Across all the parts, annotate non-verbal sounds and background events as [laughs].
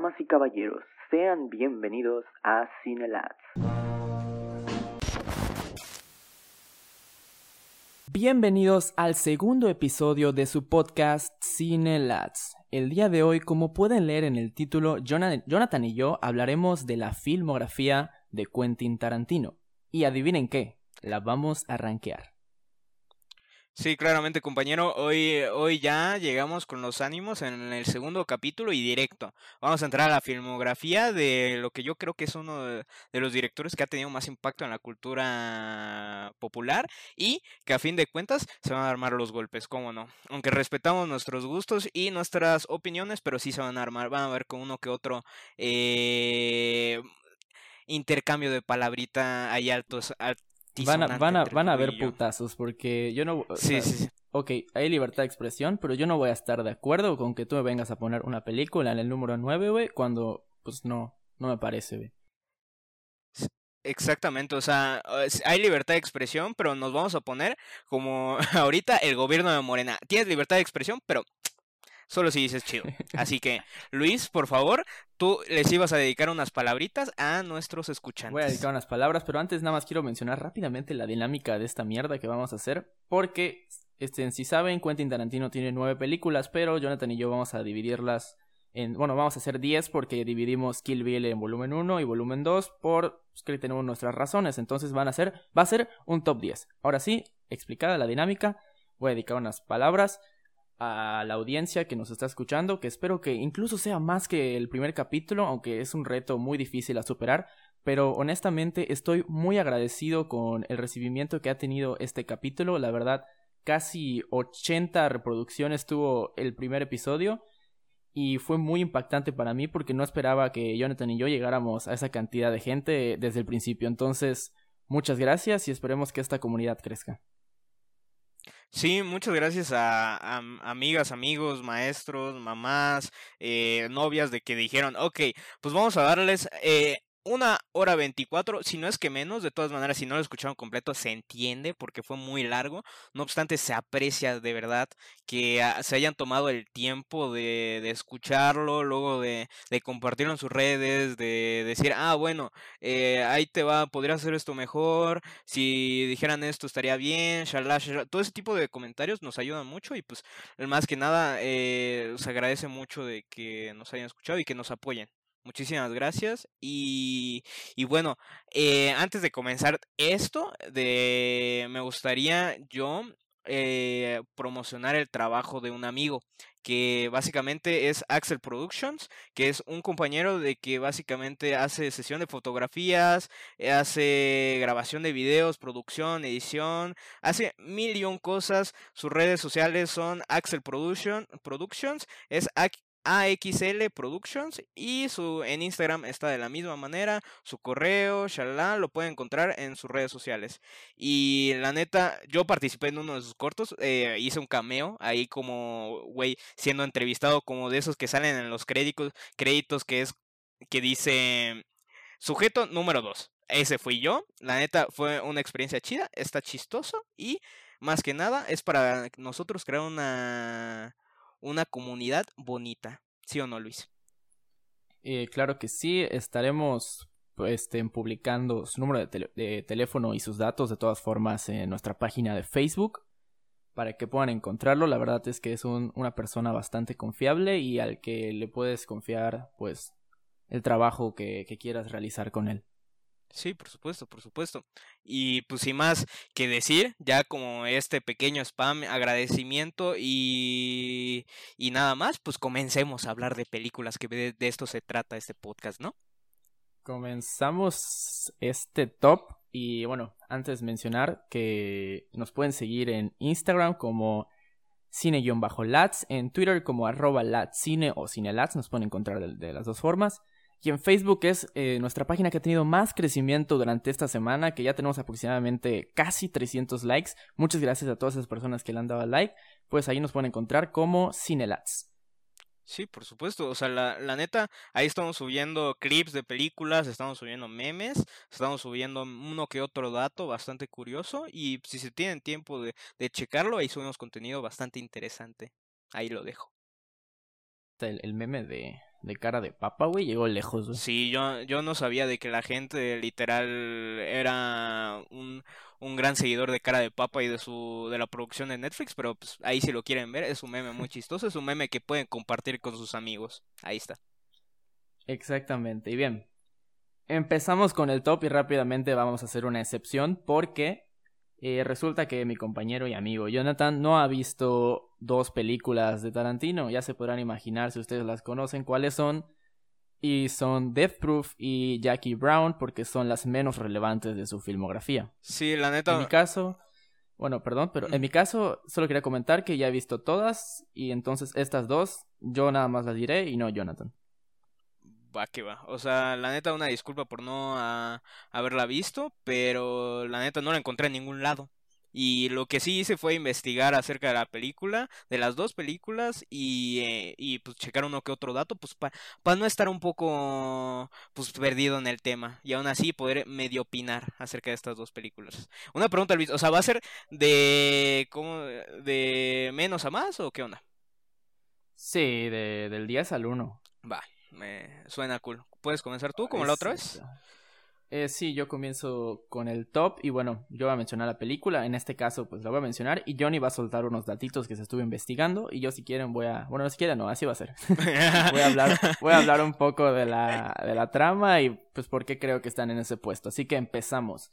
Damas y caballeros, sean bienvenidos a Cinelats. Bienvenidos al segundo episodio de su podcast Cinelats. El día de hoy, como pueden leer en el título, Jonathan y yo hablaremos de la filmografía de Quentin Tarantino. Y adivinen qué, la vamos a rankear. Sí, claramente, compañero. Hoy, hoy ya llegamos con los ánimos en el segundo capítulo y directo. Vamos a entrar a la filmografía de lo que yo creo que es uno de, los directores que ha tenido más impacto en la cultura popular y que a fin de cuentas se van a armar los golpes, cómo no. Aunque respetamos nuestros gustos y nuestras opiniones, pero sí se van a armar. Van a ver con uno que otro eh, intercambio de palabrita hay altos, Van a, van a, van a haber putazos porque yo no... Sí, sí, sí. Ok, hay libertad de expresión, pero yo no voy a estar de acuerdo con que tú me vengas a poner una película en el número 9, güey, cuando pues no, no me parece, güey. Exactamente, o sea, hay libertad de expresión, pero nos vamos a poner como [laughs] ahorita el gobierno de Morena. Tienes libertad de expresión, pero solo si dices chido. Así que, Luis, por favor, tú les ibas a dedicar unas palabritas a nuestros escuchantes. Voy a dedicar unas palabras, pero antes nada más quiero mencionar rápidamente la dinámica de esta mierda que vamos a hacer, porque, este, si saben, Quentin Tarantino tiene nueve películas, pero Jonathan y yo vamos a dividirlas en, bueno, vamos a hacer diez porque dividimos Kill Bill en volumen 1 y volumen 2 por pues, que tenemos nuestras razones, entonces van a ser, va a ser un top 10. Ahora sí, explicada la dinámica, voy a dedicar unas palabras a la audiencia que nos está escuchando, que espero que incluso sea más que el primer capítulo, aunque es un reto muy difícil a superar, pero honestamente estoy muy agradecido con el recibimiento que ha tenido este capítulo, la verdad casi 80 reproducciones tuvo el primer episodio y fue muy impactante para mí porque no esperaba que Jonathan y yo llegáramos a esa cantidad de gente desde el principio, entonces muchas gracias y esperemos que esta comunidad crezca. Sí, muchas gracias a, amigas, amigos, maestros, mamás, eh, novias de que dijeron, ok, pues vamos a darles eh, una hora veinticuatro, si no es que menos, de todas maneras, si no lo escucharon completo, se entiende porque fue muy largo. No obstante, se aprecia de verdad que ah, se hayan tomado el tiempo de, de escucharlo, luego de, de, compartirlo en sus redes, de decir, ah, bueno, eh, ahí te va, podría hacer esto mejor, si dijeran esto estaría bien, shalá, todo ese tipo de comentarios nos ayudan mucho y pues más que nada eh, se agradece mucho de que nos hayan escuchado y que nos apoyen. Muchísimas gracias. Y, y bueno, eh, antes de comenzar esto, de, me gustaría yo eh, promocionar el trabajo de un amigo que básicamente es Axel Productions, que es un compañero de que básicamente hace sesión de fotografías, hace grabación de videos, producción, edición, hace mil y un cosas. Sus redes sociales son Axel Production, Productions, es AXL Productions y su en Instagram está de la misma manera, su correo, shalala, lo pueden encontrar en sus redes sociales. Y la neta, yo participé en uno de sus cortos, eh, hice un cameo ahí como, güey, siendo entrevistado como de esos que salen en los créditos, créditos que es que dice sujeto número 2. Ese fui yo, la neta fue una experiencia chida, está chistoso y más que nada es para nosotros crear una una comunidad bonita. ¿Sí o no, Luis? Eh, claro que sí, estaremos pues, publicando su número de, teléfono y sus datos de todas formas en nuestra página de Facebook para que puedan encontrarlo. La verdad es que es una persona bastante confiable y al que le puedes confiar pues el trabajo que quieras realizar con él. Sí, por supuesto, por supuesto. Y pues sin más que decir, ya como este pequeño spam, agradecimiento y, y nada más, pues comencemos a hablar de películas, que de, esto se trata este podcast, ¿no? Comenzamos este top y bueno, antes mencionar que nos pueden seguir en Instagram como cine-lats, en Twitter como arroba latscine o cinelats, nos pueden encontrar de las dos formas. Y en Facebook es eh, nuestra página que ha tenido más crecimiento durante esta semana, que ya tenemos aproximadamente casi 300 likes. Muchas gracias a todas esas personas que le han dado like. Pues ahí nos pueden encontrar como Cinelats. Sí, por supuesto. O sea, la, la, neta, ahí estamos subiendo clips de películas, estamos subiendo memes, estamos subiendo uno que otro dato bastante curioso. Y si se tienen tiempo de, de checarlo, ahí subimos contenido bastante interesante. Ahí lo dejo. El, el meme de, de cara de papa, güey, llegó lejos, güey. Sí, yo, yo no sabía de que la gente literal era un, un gran seguidor de cara de papa y de su de la producción de Netflix, pero pues ahí si lo quieren ver, es un meme muy chistoso, es un meme que pueden compartir con sus amigos. Ahí está. Exactamente. Y bien, empezamos con el top y rápidamente vamos a hacer una excepción porque eh, resulta que mi compañero y amigo Jonathan no ha visto dos películas de Tarantino. Ya se podrán imaginar si ustedes las conocen cuáles son. Y son Death Proof y Jackie Brown porque son las menos relevantes de su filmografía. Sí, la neta. En mi caso, bueno, perdón, pero en mi caso solo quería comentar que ya he visto todas y entonces estas dos yo nada más las diré y no Jonathan. Va que va. O sea, la neta, una disculpa por no ah, haberla visto, pero la neta no la encontré en ningún lado. Y lo que sí hice fue investigar acerca de la película, de las dos películas, y, eh, y pues checar uno que otro dato, pues para no estar un poco pues perdido en el tema. Y aún así poder medio opinar acerca de estas dos películas. Una pregunta, Luis, o sea, ¿va a ser de, ¿cómo, de menos a más o qué onda? Sí, de, del 10 al 1. Va, me suena cool. ¿Puedes comenzar tú como la otra vez? Eh, sí, yo comienzo con el top y bueno, yo voy a mencionar la película, en este caso pues la voy a mencionar y Johnny va a soltar unos datitos que se estuvo investigando y yo si quieren voy a, bueno, si quieren no, así va a ser. [laughs] voy a hablar, voy a hablar un poco de la, de la trama y pues por qué creo que están en ese puesto. Así que empezamos.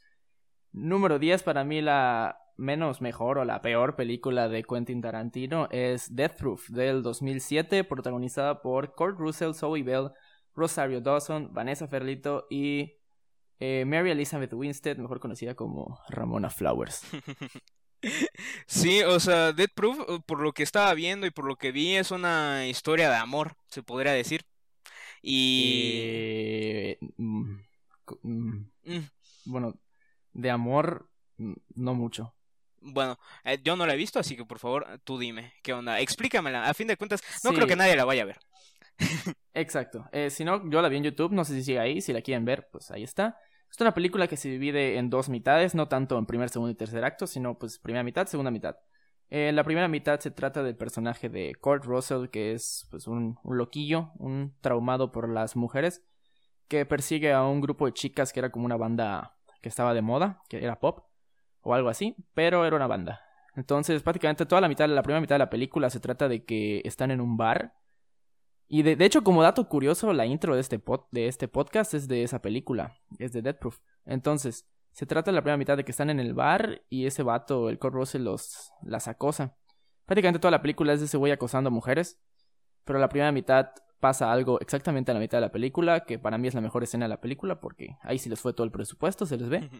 Número 10 para mí la menos mejor o la peor película de Quentin Tarantino es Death Proof del 2007 protagonizada por Kurt Russell, Zoe Bell, Rosario Dawson, Vanessa Ferlito y eh, Mary Elizabeth Winstead, mejor conocida como Ramona Flowers. [laughs] Sí, o sea, Death Proof, uh, por lo que estaba viendo y por lo que vi, es una historia de amor, se podría decir. Y... Eh, mm, mm, mm. Bueno, de amor, no mucho. Bueno, eh, yo no la he visto, así que por favor, tú dime, ¿qué onda? Explícamela. A fin de cuentas, no creo que nadie la vaya a ver. Exacto. Eh, si no, yo la vi en YouTube, no sé si sigue ahí, si la quieren ver, pues ahí está. Es una película que se divide en dos mitades, no tanto en primer, segundo y tercer acto, sino pues primera mitad, segunda mitad. En la primera mitad se trata del personaje de Kurt Russell, que es pues un, un loquillo, un traumado por las mujeres, que persigue a un grupo de chicas que era como una banda que estaba de moda, que era pop, o algo así, pero era una banda. Entonces, prácticamente toda la mitad, la primera mitad de la película se trata de que están en un bar y de, hecho, como dato curioso, la intro de este, de este podcast es de esa película, es de Dead Proof. Entonces, se trata de la primera mitad de que están en el bar y ese vato, el Kurt Russell, los, las acosa. Prácticamente toda la película es de ese güey acosando a mujeres, pero la primera mitad pasa algo exactamente a la mitad de la película, que para mí es la mejor escena de la película, porque ahí sí les fue todo el presupuesto, se les ve.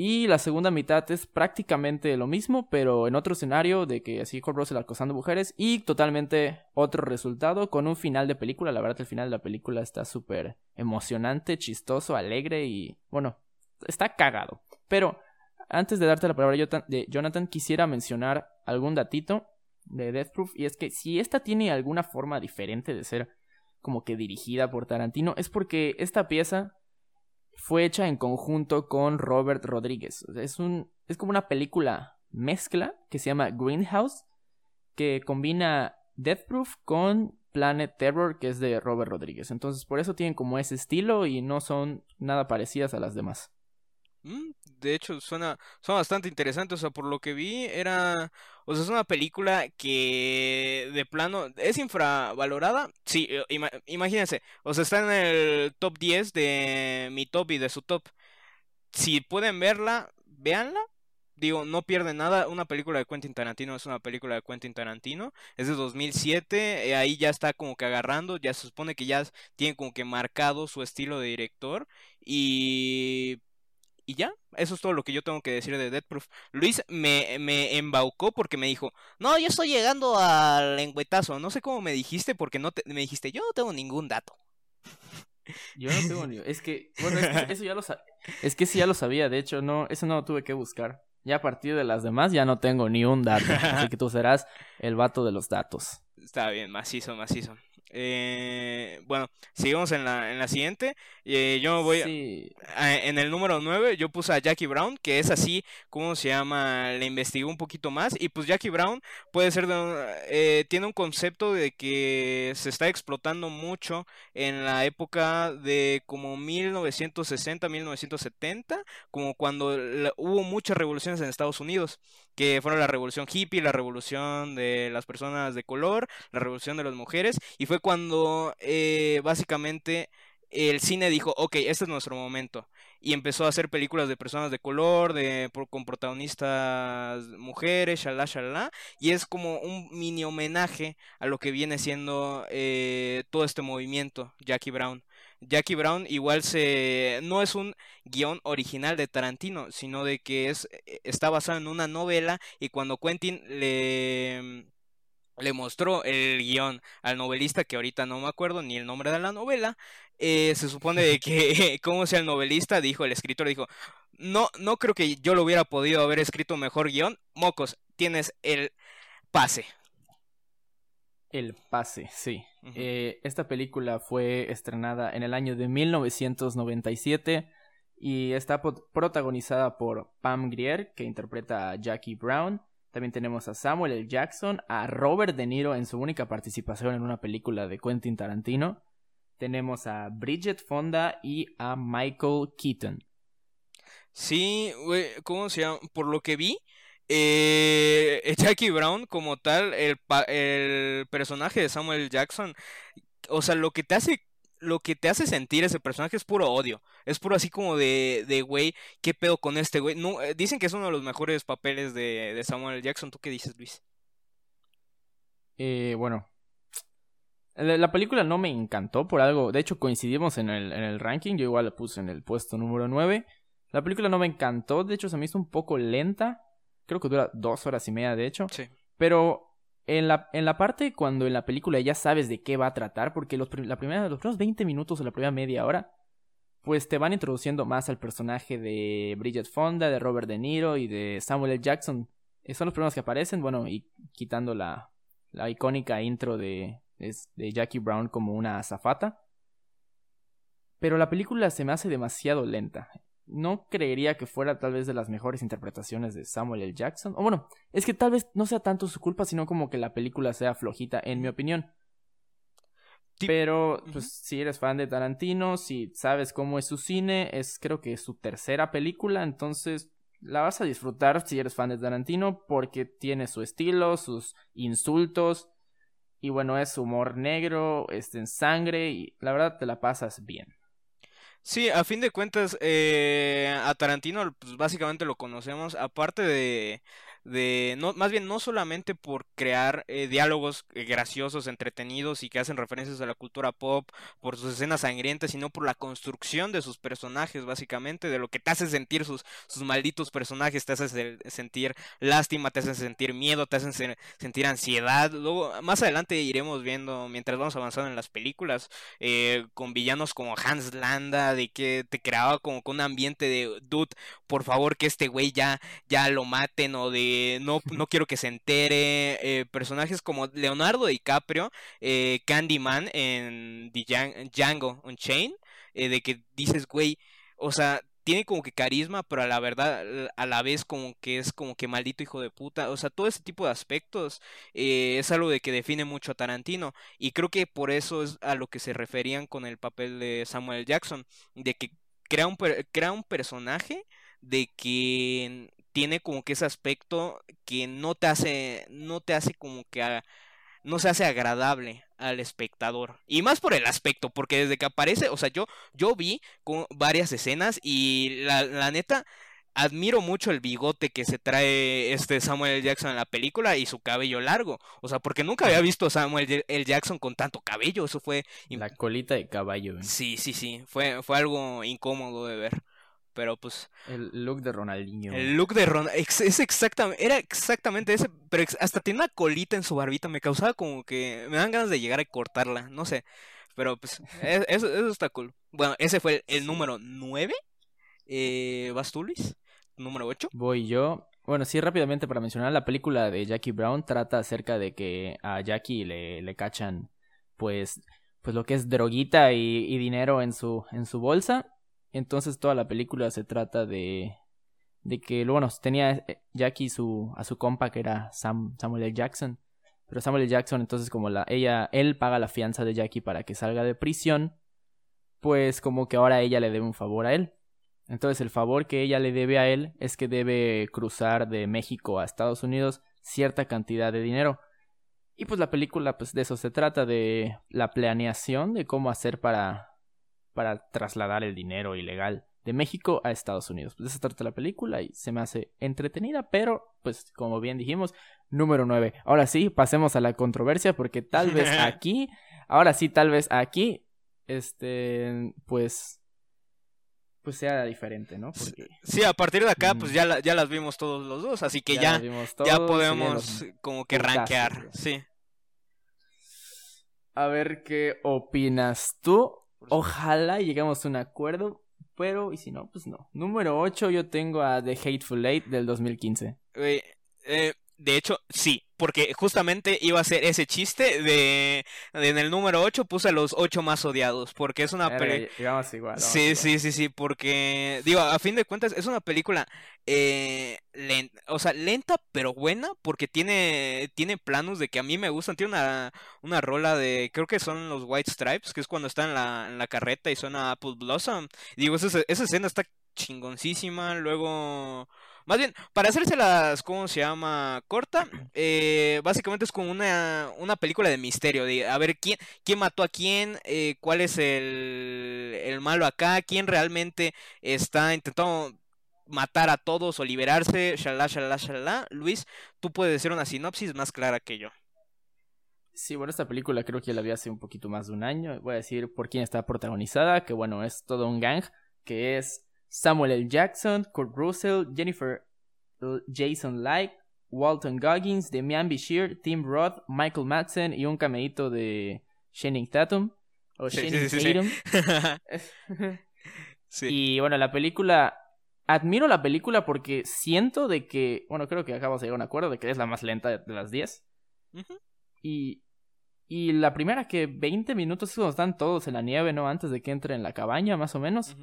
Y la segunda mitad es prácticamente lo mismo, pero en otro escenario de que así Kurt Russell acosando mujeres y totalmente otro resultado con un final de película. La verdad el final de la película está súper emocionante, chistoso, alegre y bueno, está cagado. Pero antes de darte la palabra Jonathan, quisiera mencionar algún datito de Death Proof y es que si esta tiene alguna forma diferente de ser como que dirigida por Tarantino es porque esta pieza fue hecha en conjunto con Robert Rodríguez. Es, un, es como una película mezcla que se llama Greenhouse, que combina Death Proof con Planet Terror, que es de Robert Rodríguez. Entonces, por eso tienen como ese estilo y no son nada parecidas a las demás. Mm, de hecho, suena, suena bastante interesante. O sea, por lo que vi, era. O sea, es una película que de plano es infravalorada. Sí, eh, imagínense. O sea, está en el top 10 de mi top y de su top. Si pueden verla, véanla. Digo, no pierde nada. Una película de Quentin Tarantino es una película de Quentin Tarantino. Es de 2007. Eh, ahí ya está como que agarrando. Ya se supone que ya tiene como que marcado su estilo de director. Y y ya, eso es todo lo que yo tengo que decir de Dead Proof. Luis me, me embaucó porque me dijo, no, yo estoy llegando al lengüetazo. No sé cómo me dijiste porque no te, me dijiste, yo no tengo ningún dato. [laughs] Yo no tengo ni... Es que, bueno, eso ya lo Es que sí ya lo sabía, de hecho, no, eso no lo tuve que buscar. Ya a partir de las demás ya no tengo ni un dato. así que tú serás el vato de los datos. Está bien, macizo, macizo. Eh, bueno, seguimos en la, en la siguiente. Eh, yo voy Sí. a- en el número 9 yo puse a Jackie Brown, que es así, ¿cómo se llama? Le investigué un poquito más y pues Jackie Brown puede ser de eh, tiene un concepto de que se está explotando mucho en la época de como 1960, 1970, como cuando la- hubo muchas revoluciones en Estados Unidos, que fueron la revolución hippie, la revolución de las personas de color, la revolución de las mujeres, y fue cuando eh, básicamente el cine dijo, ok, este es nuestro momento. Y empezó a hacer películas de personas de color, de, con protagonistas mujeres, shalá, shalá. Y es como un mini homenaje a lo que viene siendo eh, todo este movimiento, Jackie Brown. Jackie Brown igual se no es un guion original de Tarantino, sino de que es eh, está basado en una novela y cuando Quentin le le mostró el guion al novelista, que ahorita no me acuerdo ni el nombre de la novela, eh, se supone de que, [laughs] como sea el novelista, dijo, el escritor dijo, no, no creo que yo lo hubiera podido haber escrito mejor guion, mocos, tienes el pase. El pase, sí. Eh, esta película fue estrenada en el año de 1997 y está protagonizada por Pam Grier, que interpreta a Jackie Brown. También tenemos a Samuel L. Jackson, a Robert De Niro en su única participación en una película de Quentin Tarantino. Tenemos a Bridget Fonda y a Michael Keaton. Sí, ¿cómo se llama? Por lo que vi, eh, [laughs] Jackie Brown como tal, el, el personaje de Samuel Jackson, o sea, lo que te hace, lo que te hace sentir ese personaje es puro odio, es puro así como de, de güey, ¿qué pedo con este güey? No, eh, dicen que es uno de los mejores papeles de, de Samuel Jackson, ¿tú qué dices, Luis? Eh, bueno, la, la película no me encantó por algo. De hecho, coincidimos en el, en el ranking. Yo igual la puse en el puesto número 9. La película no me encantó. De hecho, se me hizo un poco lenta. Creo que dura dos horas y media, de hecho. Sí. Pero en la, en la parte cuando en la película ya sabes de qué va a tratar, porque los, la primera, los primeros 20 minutos o la primera media hora, pues te van introduciendo más al personaje de Bridget Fonda, de Robert De Niro y de Samuel L. Jackson. Eh, Son los primeros que aparecen, bueno, y quitando la, la icónica intro de, es- de Jackie Brown como una azafata. Pero la película se me hace demasiado lenta. No creería que fuera tal vez de las mejores interpretaciones de Samuel L. Jackson. O bueno, es que tal vez no sea tanto su culpa, sino como que la película sea flojita, en mi opinión. Pero, pues, si eres fan de Tarantino, si sabes cómo es su cine, es creo que su tercera película, entonces la vas a disfrutar si eres fan de Tarantino, porque tiene su estilo, sus insultos, y bueno, es humor negro, es en sangre, y la verdad te la pasas bien. Sí, a fin de cuentas, eh, a Tarantino, pues básicamente lo conocemos, aparte de, de no, más bien no solamente por crear eh, diálogos eh, graciosos, entretenidos y que hacen referencias a la cultura pop, por sus escenas sangrientas, sino por la construcción de sus personajes, básicamente, de lo que te hace sentir sus, sus malditos personajes, te hace se- sentir lástima, te hacen sentir miedo, te hacen se- sentir ansiedad. Luego, más adelante iremos viendo, mientras vamos avanzando en las películas, eh, con villanos como Hans Landa, de que te creaba como con un ambiente de, dude, por favor que este güey ya, ya lo maten, o de, no, no quiero que se entere, eh, personajes como Leonardo DiCaprio, eh, Candyman en The Djan- Django Unchained, eh, de que dices, güey, o sea, tiene como que carisma, pero a la verdad, a la vez como que es como que maldito hijo de puta. O sea, todo ese tipo de aspectos eh, es algo de que define mucho a Tarantino. Y creo que por eso es a lo que se referían con el papel de Samuel Jackson. De que crea un, crea un personaje de que tiene como que ese aspecto que no te hace, no te hace como que a- no se hace agradable al espectador. Y más por el aspecto, porque desde que aparece, o sea, yo, yo vi con varias escenas y la, la neta, admiro mucho el bigote que se trae este Samuel L. Jackson en la película y su cabello largo. O sea, porque nunca había visto a Samuel L. Jackson con tanto cabello. Eso fue... La colita de caballo, ¿eh? Sí, sí, sí. Fue, fue algo incómodo de ver. Pero pues... el look de Ronaldinho. El look de Ron ex- es exactamente, era exactamente ese, pero hasta tiene una colita en su barbita, me causaba como que me dan ganas de llegar a cortarla, no sé, pero pues [laughs] e- eso, eso está cool. Bueno, ese fue el, el número 9, eh, ¿vas tú Luis? Número 8. Voy yo. Bueno, sí, rápidamente para mencionar, la película de Jackie Brown trata acerca de que a Jackie le, le cachan pues, pues lo que es droguita y, y dinero en su, en su bolsa. Entonces toda la película se trata de, de que, bueno, tenía eh, Jackie su, a su compa que era Sam, Samuel L. Jackson. Pero Samuel. Jackson, entonces como la, ella, él paga la fianza de Jackie para que salga de prisión, pues como que ahora ella le debe un favor a él. Entonces el favor que ella le debe a él es que debe cruzar de México a Estados Unidos cierta cantidad de dinero. Y pues la película pues de eso se trata, de la planeación de cómo hacer para, para trasladar el dinero ilegal de México a Estados Unidos. Pues de eso trata la película y se me hace entretenida, pero pues como bien dijimos, número 9. Ahora sí, pasemos a la controversia porque tal vez [laughs] aquí, ahora sí, tal vez aquí, este, pues pues sea diferente, ¿no? Porque... Sí, a partir de acá, pues ya, ya las vimos todos los dos, así que ya, ya, podemos como que rankear, sí. A ver qué opinas tú. Ojalá lleguemos a un acuerdo, pero y si no, pues no. Número 8 yo tengo a The Hateful Eight del 2015. eh, de hecho, sí, porque justamente iba a ser ese chiste de, en el número 8 puse los 8 más odiados, porque es una película... igual. Sí, sí, sí, sí, porque digo, a fin de cuentas es una película eh, lenta, o sea, lenta pero buena, porque tiene tiene planos de que a mí me gustan, tiene una, una rola de, creo que son los White Stripes, que es cuando está en la, en la carreta y suena Apple Blossom. Digo, esa, esa escena está chingoncísima, luego más bien, para hacérselas, ¿cómo se llama? Corta, eh, básicamente es como una, una película de misterio, de a ver quién, quién mató a quién, eh, cuál es el, el malo acá, quién realmente está intentando matar a todos o liberarse, shalala, shalala, shalala. Luis, tú puedes decir una sinopsis más clara que yo. Sí, bueno, esta película creo que la vi hace un poquito más de un año. Voy a decir por quién está protagonizada, que bueno, es todo un gang, que es Samuel L. Jackson, Kurt Russell, Jennifer Jason Light, Walton Goggins, Demian Bishir, Tim Roth, Michael Madsen y un cameíto de Shannon Tatum. O Tatum. [laughs] Y bueno, la película. Admiro la película porque siento de que. Bueno, creo que acabamos de llegar a un acuerdo de que es la más lenta de las 10. Y. Y la primera que 20 minutos cuando están todos en la nieve, ¿no? Antes de que entre en la cabaña, más o menos.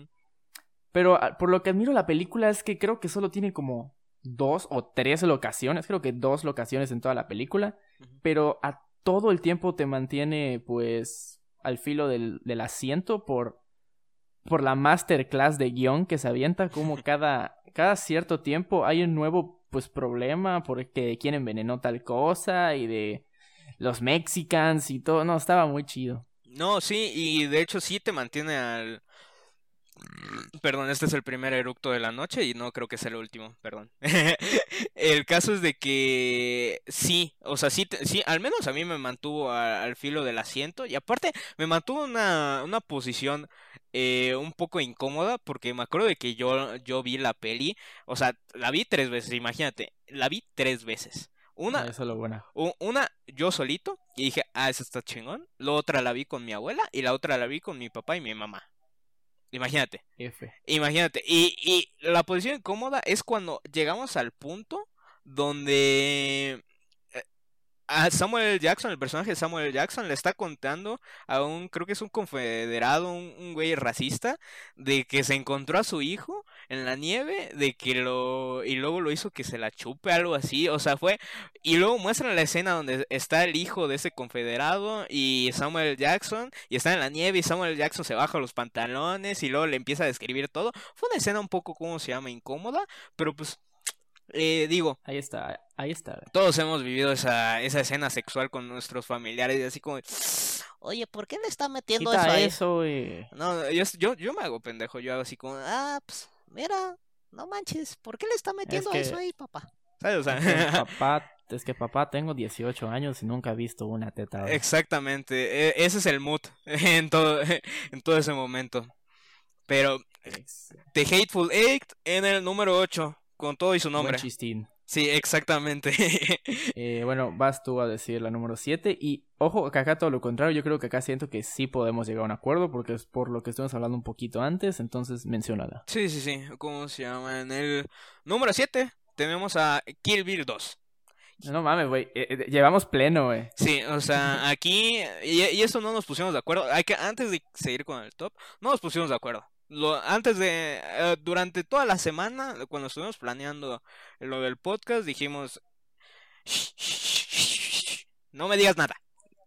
Pero ah, por lo que admiro la película es que creo que solo tiene como dos o tres locaciones, creo que dos locaciones en toda la película, pero a todo el tiempo te mantiene pues al filo del, del asiento por, por la masterclass de guion que se avienta, como [laughs] cada, cada cierto tiempo hay un nuevo pues problema porque quién envenenó tal cosa y de los mexicans y todo, no, estaba muy chido. No, sí, y de hecho sí te mantiene al, Perdón, este es el primer eructo de la noche y no creo que sea el último, perdón. [laughs] el caso es de que sí, o sea, sí, sí al menos a mí me mantuvo al filo del asiento y aparte me mantuvo una, una posición eh, un poco incómoda porque me acuerdo de que yo, yo vi la peli, o sea, la vi tres veces, imagínate, la vi tres veces. Una, Eso lo buena. una yo solito y dije, ah, eso está chingón. La otra la vi con mi abuela y la otra la vi con mi papá y mi mamá. Imagínate. Imagínate. Y, y la posición incómoda es cuando llegamos al punto donde a Samuel Jackson, el personaje de Samuel Jackson, le está contando a un, creo que es un confederado, un, güey racista, de que se encontró a su hijo en la nieve, de que lo, y luego lo hizo que se la chupe, algo así, o sea, fue, y luego muestran la escena donde está el hijo de ese confederado y Samuel Jackson, y está en la nieve y Samuel Jackson se baja los pantalones y luego le empieza a describir todo. Fue una escena un poco, ¿cómo se llama? Incómoda, pero pues eh, digo. Ahí está, ahí está. Todos hemos vivido esa, esa escena sexual con nuestros familiares y así como. [sniffs] Oye, ¿por qué le está metiendo eso ahí? eso No, yo, yo, me hago pendejo. Yo hago así como, ah, pues, mira, no manches, ¿por qué le está metiendo eso ahí, papá? ¿Sabes? O sea... [laughs] papá, es que papá, tengo 18 años y nunca he visto una teta. Exactamente, e, ese es el mood [laughs] en todo, en todo ese momento. Pero, The Hateful Eight en el número 8 con todo y su nombre. Sí, exactamente. [laughs] eh, bueno, vas tú a decir la número 7 y ojo, que acá todo lo contrario, yo creo que acá siento que sí podemos llegar a un acuerdo porque es por lo que estuvimos hablando un poquito antes, entonces mencionala. Sí, sí, sí, ¿cómo se llama? En el número 7 tenemos a Kill Bill 2. No mames, güey. eh, eh, llevamos pleno, güey. Sí, [laughs] o sea, aquí, y, y eso no nos pusimos de acuerdo. Hay que, antes de seguir con el top, no nos pusimos de acuerdo. Lo, antes de, eh, durante toda la semana, cuando estuvimos planeando lo del podcast, dijimos, no me digas nada.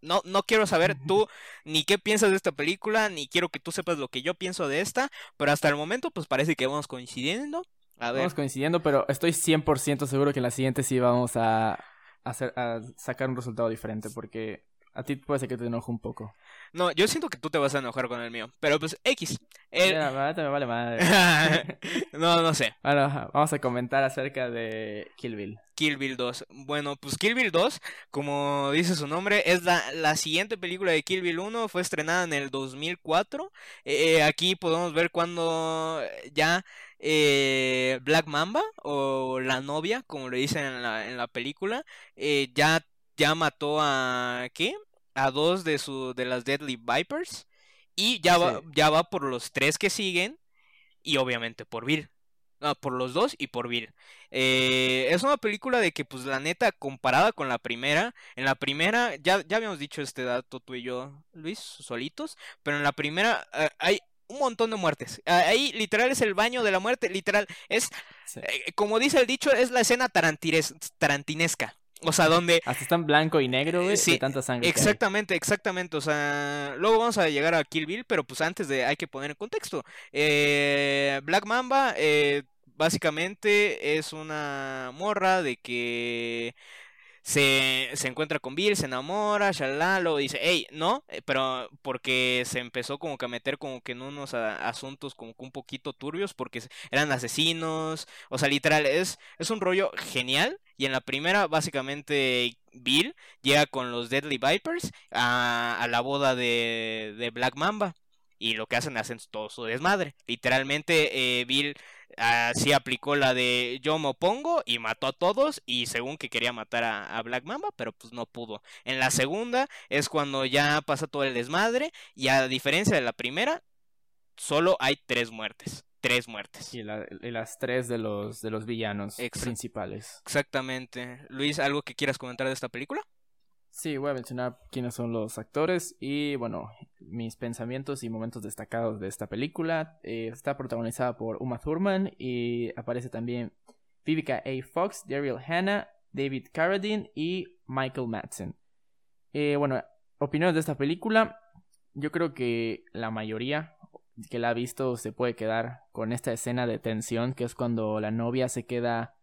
No, no quiero saber tú ni qué piensas de esta película, ni quiero que tú sepas lo que yo pienso de esta, pero hasta el momento pues parece que vamos coincidiendo. A ver, Vamos coincidiendo, pero estoy 100% seguro que en la siguiente sí vamos a, hacer, a sacar un resultado diferente, porque a ti puede ser que te enoje un poco. no, yo siento que tú te vas a enojar con el mío, pero pues X. El- me vale madre. [laughs] no, no sé. Bueno, vamos a comentar acerca de Kill Bill. Kill Bill 2. Bueno, pues Kill Bill 2, como dice su nombre, es la, la siguiente película de Kill Bill 1. Fue estrenada en el 2004. Eh, aquí podemos ver cuando ya eh, Black Mamba, o la novia, como le dicen en la, en la película, eh, ya, ya mató a... ¿Qué? A dos de, su, de las Deadly Vipers. Y ya va, ya va por los tres que siguen. Y obviamente por Bill. No, por los dos y por Bill. Eh, es una película de que, pues, la neta, comparada con la primera, en la primera, ya, ya habíamos dicho este dato tú y yo, Luis, solitos, pero en la primera eh, hay un montón de muertes. Ah, Ahí, literal, es el baño de la muerte, literal, es, Sí. eh, como dice el dicho, es la escena tarantinesca. O sea, donde Hasta está en blanco y negro, güey, Sí, de tanta sangre. Exactamente, exactamente. O sea, luego vamos a llegar a Kill Bill, pero pues antes de hay que poner en contexto. Eh, Black Mamba, eh, básicamente es una morra de que se, se encuentra con Bill, se enamora, shalala, luego dice, hey, no, eh, pero porque se empezó como que a meter como que en unos a- asuntos como que un poquito turbios, porque eran asesinos, o sea, literal, es, es un rollo genial. Y en la primera, básicamente, Bill llega con los Deadly Vipers a, la boda de, Black Mamba. Y lo que hacen, hacen todo su desmadre. Literalmente, eh, Bill así aplicó la de yo me opongo y mató a todos. Y según que quería matar a, a Black Mamba, pero pues no pudo. En la segunda es cuando ya pasa todo el desmadre. Y a diferencia de la primera, solo hay tres muertes. Tres muertes. Y, la- y las tres de los, de los villanos Exacto. principales. Exactamente. Luis, ¿algo que quieras comentar de esta película? Sí, voy a mencionar quiénes son los actores y, bueno, mis pensamientos y momentos destacados de esta película. Eh, está protagonizada por Uma Thurman y aparece también Vivica A. Fox, Daryl Hannah, David Carradine y Michael Madsen. Eh, bueno, opiniones de esta película. Yo creo que la mayoría que la ha visto se puede quedar con esta escena de tensión, que es cuando la novia se queda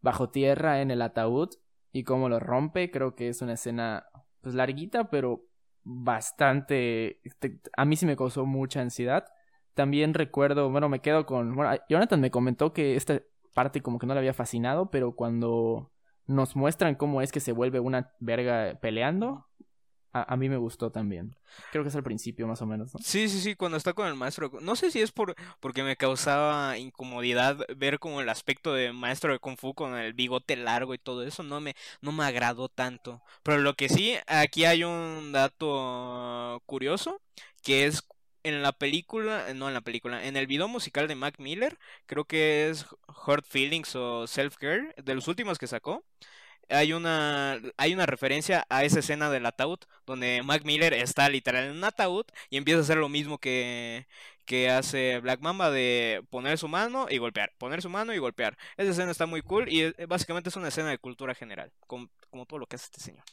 bajo tierra en el ataúd y cómo lo rompe. Creo que es una escena pues larguita, pero bastante... te- A mí sí me causó mucha ansiedad. También recuerdo, bueno, me quedo con... Bueno, Jonathan me comentó que esta parte como que no le había fascinado, pero cuando nos muestran cómo es que se vuelve una verga peleando, a, a mí me gustó también. Creo que es al principio más o menos, ¿no? Sí, sí, sí, cuando está con el maestro. No sé si es por porque me causaba incomodidad ver como el aspecto de maestro de Kung Fu con el bigote largo y todo eso. No me, no me agradó tanto. Pero lo que sí, aquí hay un dato curioso, que es en la película, no en la película, en el video musical de Mac Miller, creo que es Hurt Feelings o Self Care, de los últimos que sacó. Hay una, hay una referencia a esa escena del ataúd, donde Mac Miller está literal en un ataúd y empieza a hacer lo mismo que, que hace Black Mamba de poner su mano y golpear, poner su mano y golpear. Esa escena está muy cool y eh, básicamente es una escena de cultura general, com- como, todo lo que hace este señor.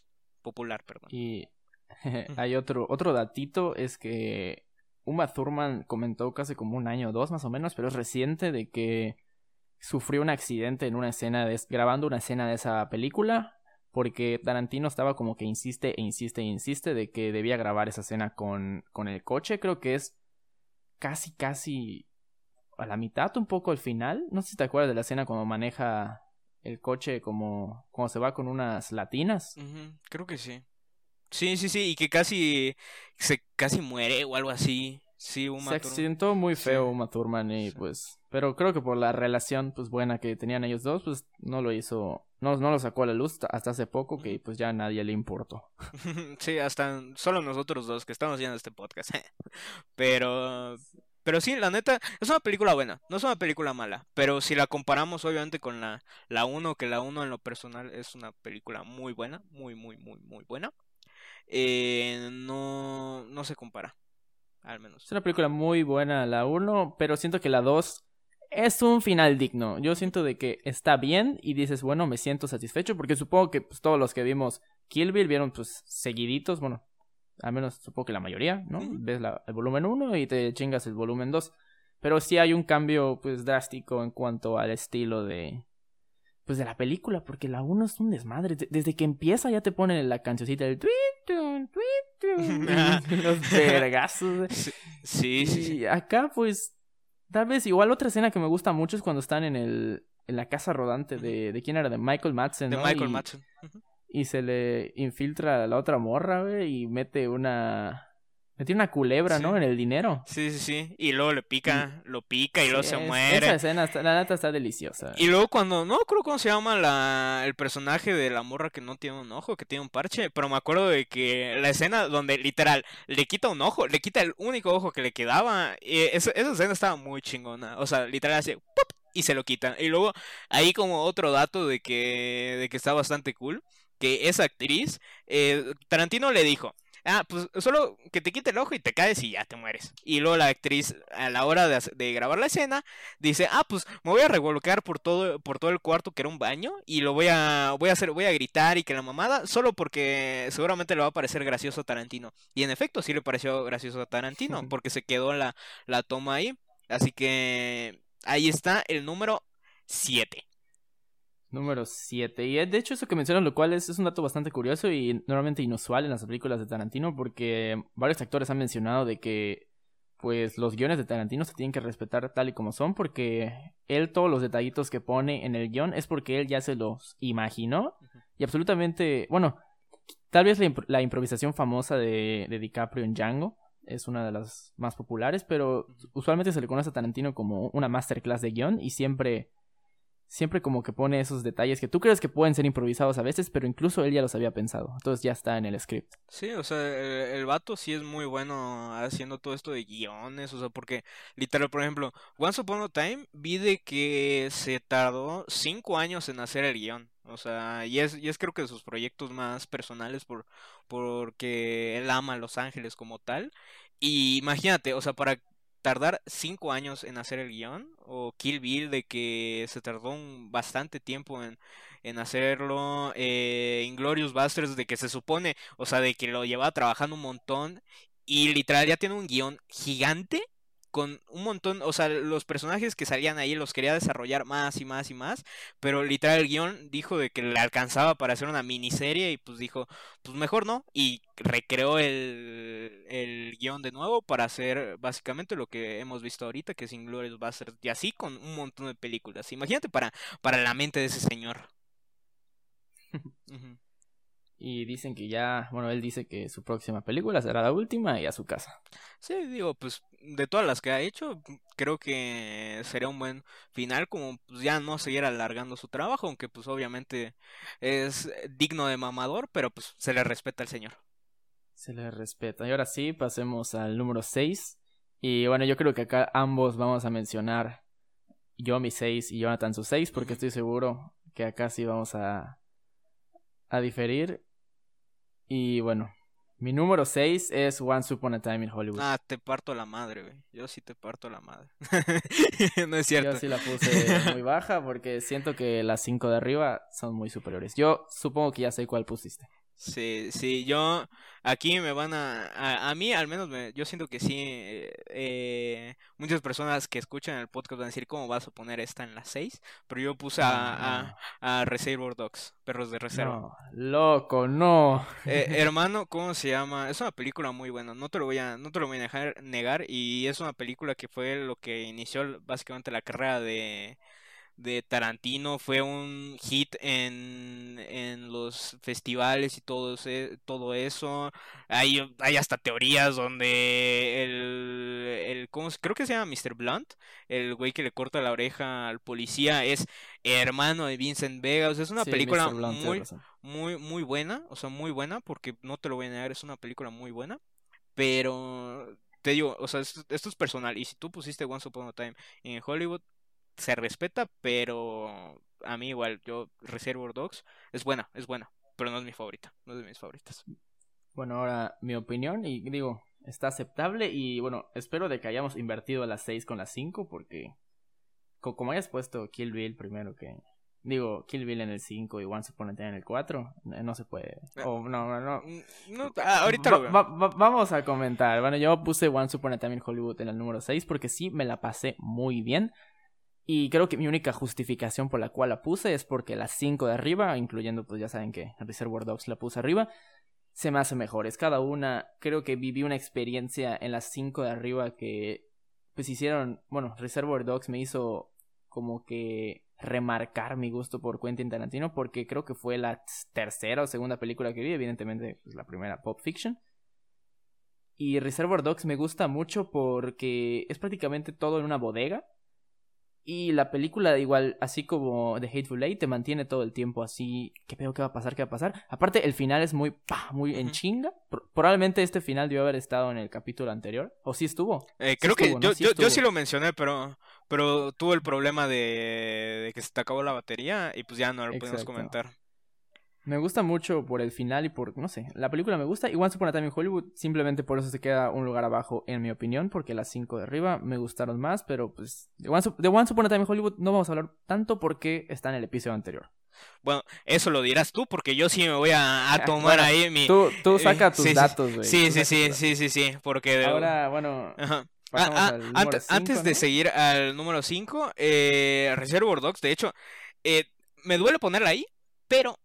Popular, perdón. Y [laughs] hay otro, otro datito, es que Uma Thurman comentó casi como un año o dos más o menos, pero es reciente de que sufrió un accidente en una escena de, grabando una escena de esa película, porque Tarantino estaba como que insiste e insiste e insiste de que debía grabar esa escena con, con el coche, creo que es casi, casi a la mitad, un poco al final. No sé si te acuerdas de la escena cuando maneja el coche como, como se va con unas latinas. Creo que sí. Sí, sí, sí, y que casi se casi muere o algo así. Sí, Uma Se Thurman. accidentó muy Sí. feo Uma Thurman y Sí. pues... Pero creo que por la relación pues buena que tenían ellos dos, pues no lo hizo... No, no lo sacó a la luz hasta- hasta hace poco que pues ya a nadie le importó. [laughs] Sí, hasta solo nosotros dos que estamos haciendo este podcast. [laughs] Pero Pero sí, la neta, es una película buena, no es una película mala. Pero si la comparamos obviamente con la, la 1, que la 1 en lo personal es una película muy buena, muy, muy, muy, muy buena. Eh, no, no se compara, al menos. Es una película muy buena la 1, pero siento que la 2 es un final digno. Yo siento de que está bien y dices, bueno, me siento satisfecho porque supongo que pues, todos los que vimos Kill Bill vieron pues seguiditos, bueno, al menos supongo que la mayoría, ¿no? Ves la, el volumen 1 y te chingas el volumen 2. Pero sí hay un cambio pues drástico en cuanto al estilo de pues de la película, porque la 1 es un desmadre. Desde que empieza ya te ponen la cancioncita del tweet, tweet, [laughs] los vergazos. [laughs] Sí, sí, Y acá pues tal vez igual otra escena que me gusta mucho es cuando están en el en la casa rodante de de quién era de Michael Madsen, De ¿no? Michael Y- Madsen. y se le infiltra a la otra morra, güey, y mete una... Mete una culebra, Sí. ¿no? En el dinero. Sí, sí, sí. Y luego le pica, lo pica y luego se es- muere. Esa escena, está- la neta, está deliciosa. Y luego cuando, no creo cómo se llama la, el personaje de la morra que no tiene un ojo, que tiene un parche, pero me acuerdo de que la escena donde literal le quita un ojo, le quita el único ojo que le quedaba, y esa, esa escena estaba muy chingona, o sea, literal hace ¡pop! y se lo quita. Y luego ahí como otro dato de que, de que está bastante cool, que esa actriz, eh, Tarantino le dijo, Ah, pues solo que te quite el ojo y te caes y ya te mueres. Y luego la actriz, a la hora de, grabar la escena, dice, ah, pues me voy a revolcar por todo, por todo el cuarto que era un baño y lo voy a, voy a hacer, voy a gritar y que la mamada, solo porque seguramente le va a parecer gracioso a Tarantino. Y en efecto, sí le pareció gracioso a Tarantino, porque se quedó la, la toma ahí. Así que ahí está el número 7. Número 7. Y eh, de hecho eso que mencionas, lo cual es, es un dato bastante curioso y normalmente inusual en las películas de Tarantino, porque varios actores han mencionado de que pues los guiones de Tarantino se tienen que respetar tal y como son, porque él todos los detallitos que pone en el guion es porque él ya se los imaginó. Y absolutamente, bueno, tal vez la, la improvisación famosa de, de DiCaprio en Django es una de las más populares, pero usualmente se le conoce a Tarantino como una masterclass de guion y siempre siempre como que pone esos detalles que tú crees que pueden ser improvisados a veces, pero incluso él ya los había pensado. Entonces ya está en el script. Sí, o sea, el, el vato sí es muy bueno haciendo todo esto de guiones, o sea, porque literal, por ejemplo, Once Upon a Time vi de que se tardó cinco años en hacer el guion, o sea, y es, y es creo que de sus proyectos más personales por, porque él ama Los Ángeles como tal, y imagínate, o sea, para tardar cinco años en hacer el guion, o Kill Bill de que se tardó un bastante tiempo en, en hacerlo, eh, Inglorious Basterds de que se supone, o sea, de que lo llevaba trabajando un montón y literal ya tiene un guion gigante con un montón, o sea, los personajes que salían ahí los quería desarrollar más y más y más, pero literal el guion dijo de que le alcanzaba para hacer una miniserie y pues dijo, pues mejor no, y recreó el, el guion de nuevo para hacer básicamente lo que hemos visto ahorita, que es Inglourious Basterds, y así con un montón de películas. Imagínate para, para la mente de ese señor. [laughs] Ujú. Y dicen que ya, bueno, él dice que su próxima película será la última y a su casa. Sí, digo, pues de todas las que ha hecho, creo que sería un buen final, como pues ya no seguir alargando su trabajo, aunque pues obviamente es digno de mamador, pero pues se le respeta al señor. Se le respeta. Y ahora sí, pasemos al número 6. Y bueno, yo creo que acá ambos vamos a mencionar yo mi 6 y Jonathan su 6, porque estoy seguro que acá sí vamos a, a diferir. Y bueno, mi número 6 es Once Upon a Time in Hollywood. Ah, te parto la madre, güey. Yo sí te parto la madre. [laughs] no es cierto. Yo sí la puse muy baja porque siento que las 5 de arriba son muy superiores. Yo supongo que ya sé cuál pusiste. Sí, sí, yo aquí me van a, a, a mí al menos me, yo siento que sí, eh, eh, muchas personas que escuchan el podcast van a decir cómo vas a poner esta en las 6, pero yo puse a, a, a Reservoir Dogs, Perros de Reserva. No, loco, no. Eh, [laughs] hermano, ¿cómo se llama? Es una película muy buena, no te lo voy a, no te lo voy a dejar negar y es una película que fue lo que inició básicamente la carrera de de Tarantino fue un hit en, en los festivales y todo, ese, todo eso. Hay, hay hasta teorías donde el, el ¿cómo creo que se llama Mr. Blunt, el güey que le corta la oreja al policía, es hermano de Vincent Vega. O sea, es una Sí, película. Blunt, muy, muy, muy buena, o sea, muy buena, porque no te lo voy a negar, es una película muy buena, pero te digo, o sea, esto, esto es personal. Y si tú pusiste Once Upon a Time en Hollywood, se respeta, pero a mí igual, yo Reservoir Dogs es buena, es buena, pero no es mi favorita, no es de mis favoritas. Bueno, ahora mi opinión, y digo, está aceptable y bueno, espero de que hayamos invertido las 6 con las 5 porque como hayas puesto Kill Bill primero que digo Kill Bill en el 5 y Once Upon a Time en el 4, no se puede. O no, no, no. Ah, ahorita lo vamos a comentar. Bueno, yo puse Once Upon a Time en Hollywood en el número 6 porque sí me la pasé muy bien. Y creo que mi única justificación por la cual la puse es porque las 5 de arriba, incluyendo pues ya saben que Reservoir Dogs la puse arriba, se me hace mejores. Cada una, creo que viví una experiencia en las cinco de arriba que pues hicieron, bueno, Reservoir Dogs me hizo como que remarcar mi gusto por Quentin Tarantino porque creo que fue la tercera o segunda película que vi, evidentemente pues, la primera Pop Fiction. Y Reservoir Dogs me gusta mucho porque es prácticamente todo en una bodega y la película, igual, así como The Hateful Eight, te mantiene todo el tiempo así. ¿Qué pedo? ¿Qué va a pasar? ¿Qué va a pasar? Aparte, el final es muy, pa, muy en chinga. Probablemente este final debió haber estado en el capítulo anterior. ¿O sí estuvo? Eh, creo que yo, sí yo, sí lo mencioné, pero, pero tuvo el problema de, que se te acabó la batería y pues ya no lo pudimos comentar. Me gusta mucho por el final y por, no sé, la película me gusta. Y Once Upon a Time in Hollywood simplemente por eso se queda un lugar abajo en mi opinión, porque las cinco de arriba me gustaron más, pero pues de Once, Upon a Time in Hollywood no vamos a hablar tanto porque está en el episodio anterior. Bueno, eso lo dirás tú, porque yo sí me voy a, [laughs] tomar ahí mi... Tú, tú saca tus datos, güey. Sí, sí, sí, sí, sí, sí, porque... Ahora, bueno... Ah, ah, antes, antes de seguir al número 5, eh, Reservoir Dogs, de hecho, eh, me duele ponerla ahí, pero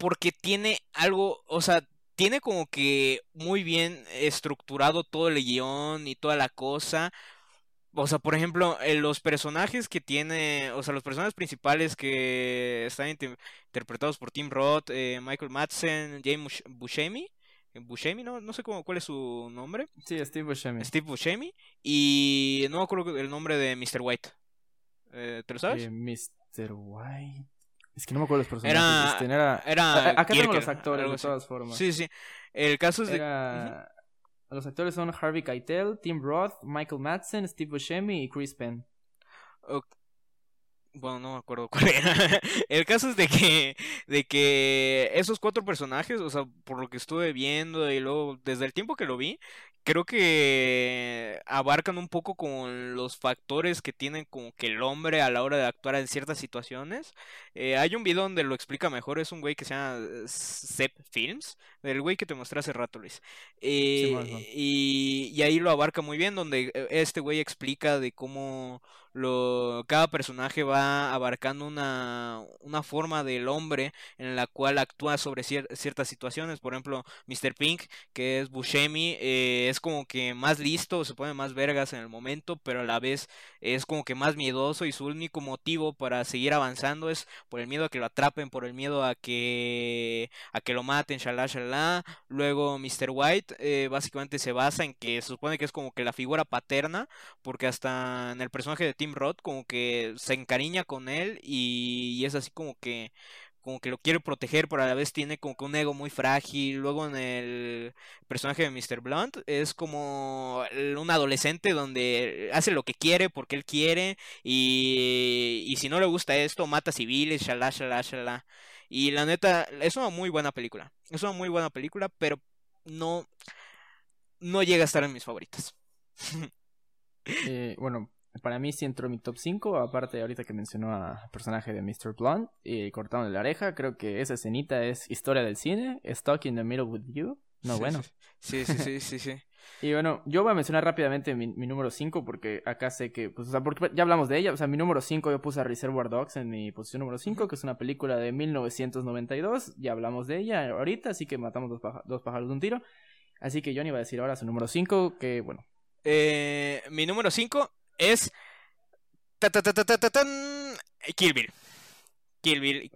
porque tiene algo, o sea, tiene como que muy bien estructurado todo el guion y toda la cosa. O sea, por ejemplo, eh, los personajes que tiene, o sea, los personajes principales que están interpretados por Tim Roth, eh, Michael Madsen, James Buscemi, eh, Buscemi, no, no sé cómo, cuál es su nombre. Sí, Steve Buscemi. Steve Buscemi. Y no me acuerdo el nombre de Mr. White. ¿Te lo sabes? Mr. White. Es que no me acuerdo los personajes. Era, este, era, acá tengo los actores, de todas formas. Sí, sí. El caso es de. Los actores son Harvey Keitel, Tim Roth, Michael Madsen, Steve Buscemi y Chris Penn. Bueno, no me acuerdo [laughs] cuál era. El caso es de que, de que esos cuatro personajes, o sea, por lo que estuve viendo y luego desde el tiempo que lo vi, creo que abarcan un poco con los factores que tienen como que el hombre a la hora de actuar en ciertas situaciones. Eh, hay un video donde lo explica mejor, es un güey que se llama Zep Films, del güey que te mostré hace rato, Luis. Eh, y, y ahí lo abarca muy bien, donde eh, este güey explica de cómo lo, cada personaje va abarcando una, una forma del hombre en la cual actúa sobre ciertas situaciones. Por ejemplo, Mr. Pink, que es Buscemi, eh, es como que más listo, se pone más vergas en el momento, pero a la vez es como que más miedoso y su único motivo para seguir avanzando es por el miedo a que lo atrapen, por el miedo a que, a que lo maten, shalá, shalá. Luego Mr. White eh, básicamente se basa en que se supone que es como que la figura paterna, porque hasta en el personaje de Tim Roth como que se encariña con él y, es así como que como que lo quiere proteger, pero a la vez tiene como que un ego muy frágil. Luego en el personaje de Mr. Blunt es como un adolescente donde hace lo que quiere porque él quiere y, si no le gusta esto, mata civiles, shalá, shalá, shalá. Y la neta, es una muy buena película. Es una muy buena película, pero no, no llega a estar en mis favoritas. [laughs] Eh, bueno, para mí sí entró en mi top 5, aparte ahorita que mencionó al personaje de Mr. Blonde y cortando la oreja, creo que esa escenita es historia del cine, Stuck in the Middle with You. No, bueno. Sí, sí, sí, sí, sí. Y bueno, yo voy a mencionar rápidamente mi, número 5 porque acá sé que, pues, o sea, porque ya hablamos de ella, o sea, mi número 5 yo puse a Reservoir Dogs en mi posición número 5, que es una película de 1992, ya hablamos de ella ahorita, así que matamos dos, dos pájaros de un tiro. Así que Johnny va a decir ahora su número 5, que bueno. Eh, mi número 5 es Kill Bill. Kill Bill.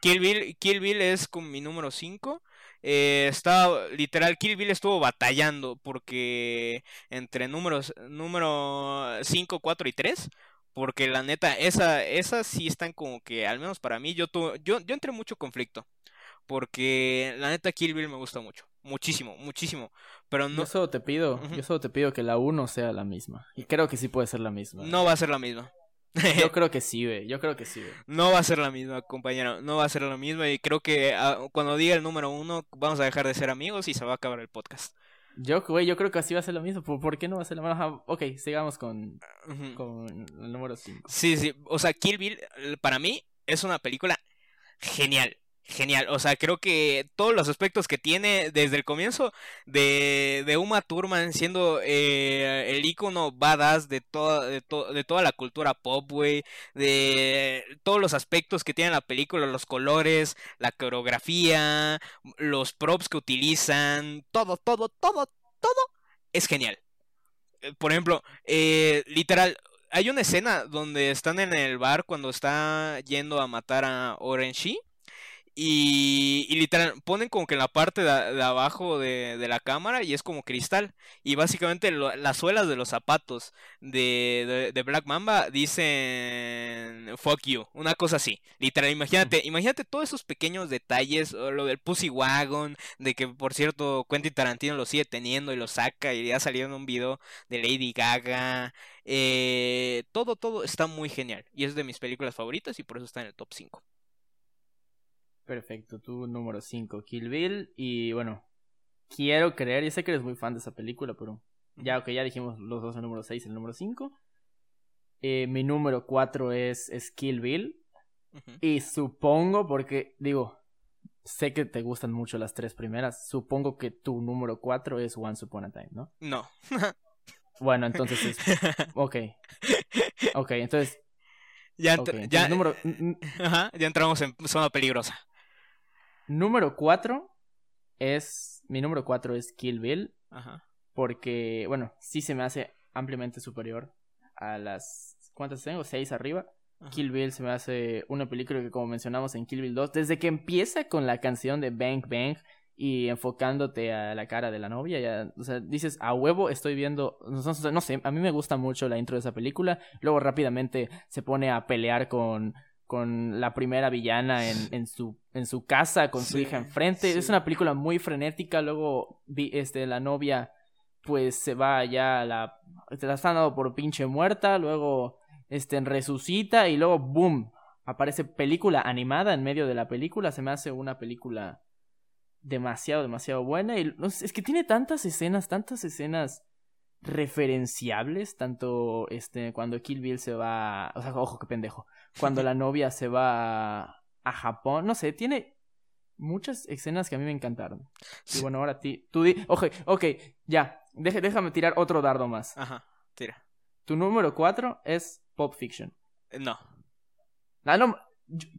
Kill Bill. Kill Bill es con mi número 5. Eh, está literal Kill Bill estuvo batallando porque entre números número 5, 4 y 3 porque la neta esa esas sí están como que al menos para mí yo yo yo entré mucho conflicto porque la neta Kill Bill me gusta mucho muchísimo, muchísimo. Pero no, Yo solo te pido, yo solo te pido que la 1 sea la misma. Y creo que sí puede ser la misma. no va a ser la misma. Yo [laughs] creo que sí, güey. Yo creo que sí, güey. No va a ser la misma, compañero. No va a ser la misma. Y creo que ah, cuando diga el número uno, vamos a dejar de ser amigos y se va a acabar el podcast. Yo, güey, yo creo que así va a ser lo mismo. ¿Por, por qué no va a ser la misma? Ajá, Ok, sigamos con, con el número 5. Sí, sí. O sea, Kill Bill, para mí, es una película genial. Genial. O sea, creo que todos los aspectos que tiene desde el comienzo de, de Uma Thurman siendo eh, el icono badass de toda, de, de toda la cultura pop, güey. De todos los aspectos que tiene la película, los colores, la coreografía, los props que utilizan, todo, todo, todo, todo es genial. Eh, Por ejemplo, eh, literal, hay una escena donde están en el bar cuando está yendo a matar a Orenshi. Y, y literal, ponen como que en la parte de, de abajo de, de la cámara y es como cristal. Y básicamente lo- las suelas de los zapatos de, Black Mamba dicen fuck you, una cosa así. Literal, imagínate, imagínate todos esos pequeños detalles, lo del Pussy Wagon, de que por cierto Quentin Tarantino lo sigue teniendo y lo saca y ya salió en un video de Lady Gaga. Eh, todo, todo está muy genial. Y es de mis películas favoritas y por eso está en el top 5. Perfecto, tu número 5, Kill Bill. Y bueno, quiero creer, yo sé que eres muy fan de esa película, pero ya, ok, ya dijimos los dos el número 6 y el número 5. Eh, mi número 4 es, es Kill Bill. Y supongo, porque digo, sé que te gustan mucho las tres primeras, supongo que tu número 4 es Once Upon a Time, ¿no? No. [laughs] Bueno, entonces es... Ok. Ok, entonces... ya, ok, entra- entonces ya, número, ajá, ya entramos en zona peligrosa. Número 4 es... Mi número 4 es Kill Bill. Ajá. porque, bueno, sí se me hace ampliamente superior a las... ¿Cuántas tengo? Seis arriba. ajá. Kill Bill se me hace una película que como mencionamos en Kill Bill 2, desde que empieza con la canción de Bang Bang y enfocándote a la cara de la novia, ya, o sea, dices, a huevo estoy viendo, no, no- no sé, a mí me gusta mucho la intro de esa película, luego rápidamente se pone a pelear con con la primera villana en, en su en su casa con su Sí, hija enfrente sí. es una película muy frenética. Luego vi, este la novia pues se va allá a la te la están dando por pinche muerta. Luego este resucita y luego boom aparece película animada en medio de la película. Se me hace una película demasiado demasiado buena. Y no sé, es que tiene tantas escenas tantas escenas referenciables tanto este cuando Kill Bill se va o sea ojo qué pendejo cuando la novia se va a, Japón no sé tiene muchas escenas que a mí me encantaron y bueno ahora ti tú di ok ok ya Deje- déjame tirar otro dardo más Ajá. Tira. tu número 4 es Pop Fiction. Eh, No. Ah, no.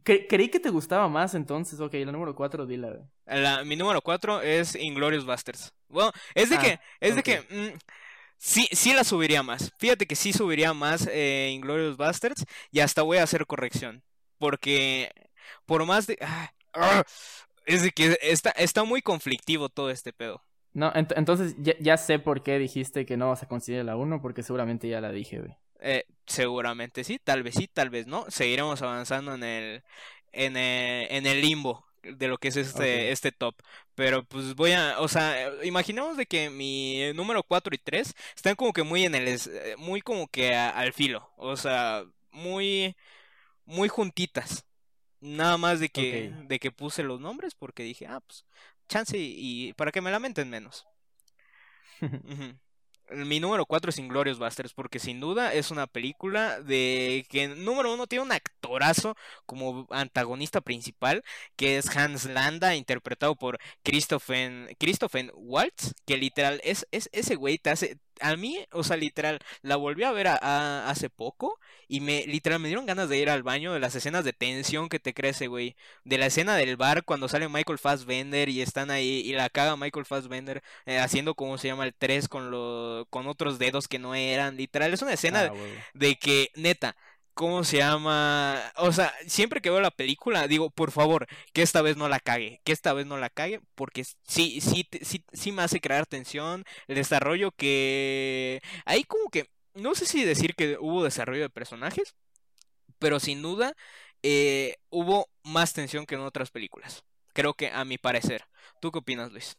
cre- creí que te gustaba más entonces. Ok, la número 4, dila. La- mi número 4 es Inglorious Basterds. Bueno, es de Ah, que, es de que, mm, sí, sí la subiría más. Fíjate que sí subiría más eh, Inglorious Basterds y hasta voy a hacer corrección. Porque, por más de... ah, ah, es de que está, está muy conflictivo todo este pedo. No, ent- entonces ya, ya sé por qué dijiste que no vas a considerar la 1, porque seguramente ya la dije, güey. Eh, seguramente sí, tal vez sí, tal vez no. Seguiremos avanzando en el, en el, en el limbo de lo que es este, este top. Pero pues voy a, o sea, eh, imaginemos de que mi número 4 y 3 están como que muy en el, es- eh, muy como que a- al filo. O sea, muy, muy juntitas. Nada más de que, de que puse los nombres porque dije, ah, pues, chance y, y para que me lamenten menos. [laughs] Mi número 4 es Inglorious Basterds, porque sin duda es una película de que, número uno, tiene un actorazo como antagonista principal, que es Hans Landa, interpretado por Christophen, Christophen Waltz, que literal, es, es ese güey te hace, a mí, o sea, literal, la volví a ver a- a- hace poco y me, literal, me dieron ganas de ir al baño de las escenas de tensión que te crece, güey, de la escena del bar cuando sale Michael Fassbender y están ahí y la caga Michael Fassbender eh, haciendo como se llama el 3 con lo, con otros dedos que no eran, literal, es una escena Ah, de que, neta, ¿cómo se llama? O sea, siempre que veo la película, digo, por favor, que esta vez no la cague, que esta vez no la cague, porque sí, sí, sí, sí me hace crear tensión, el desarrollo que... Ahí como que, no sé si decir que hubo desarrollo de personajes, pero sin duda eh, hubo más tensión que en otras películas. Creo que a mi parecer. ¿Tú qué opinas, Luis?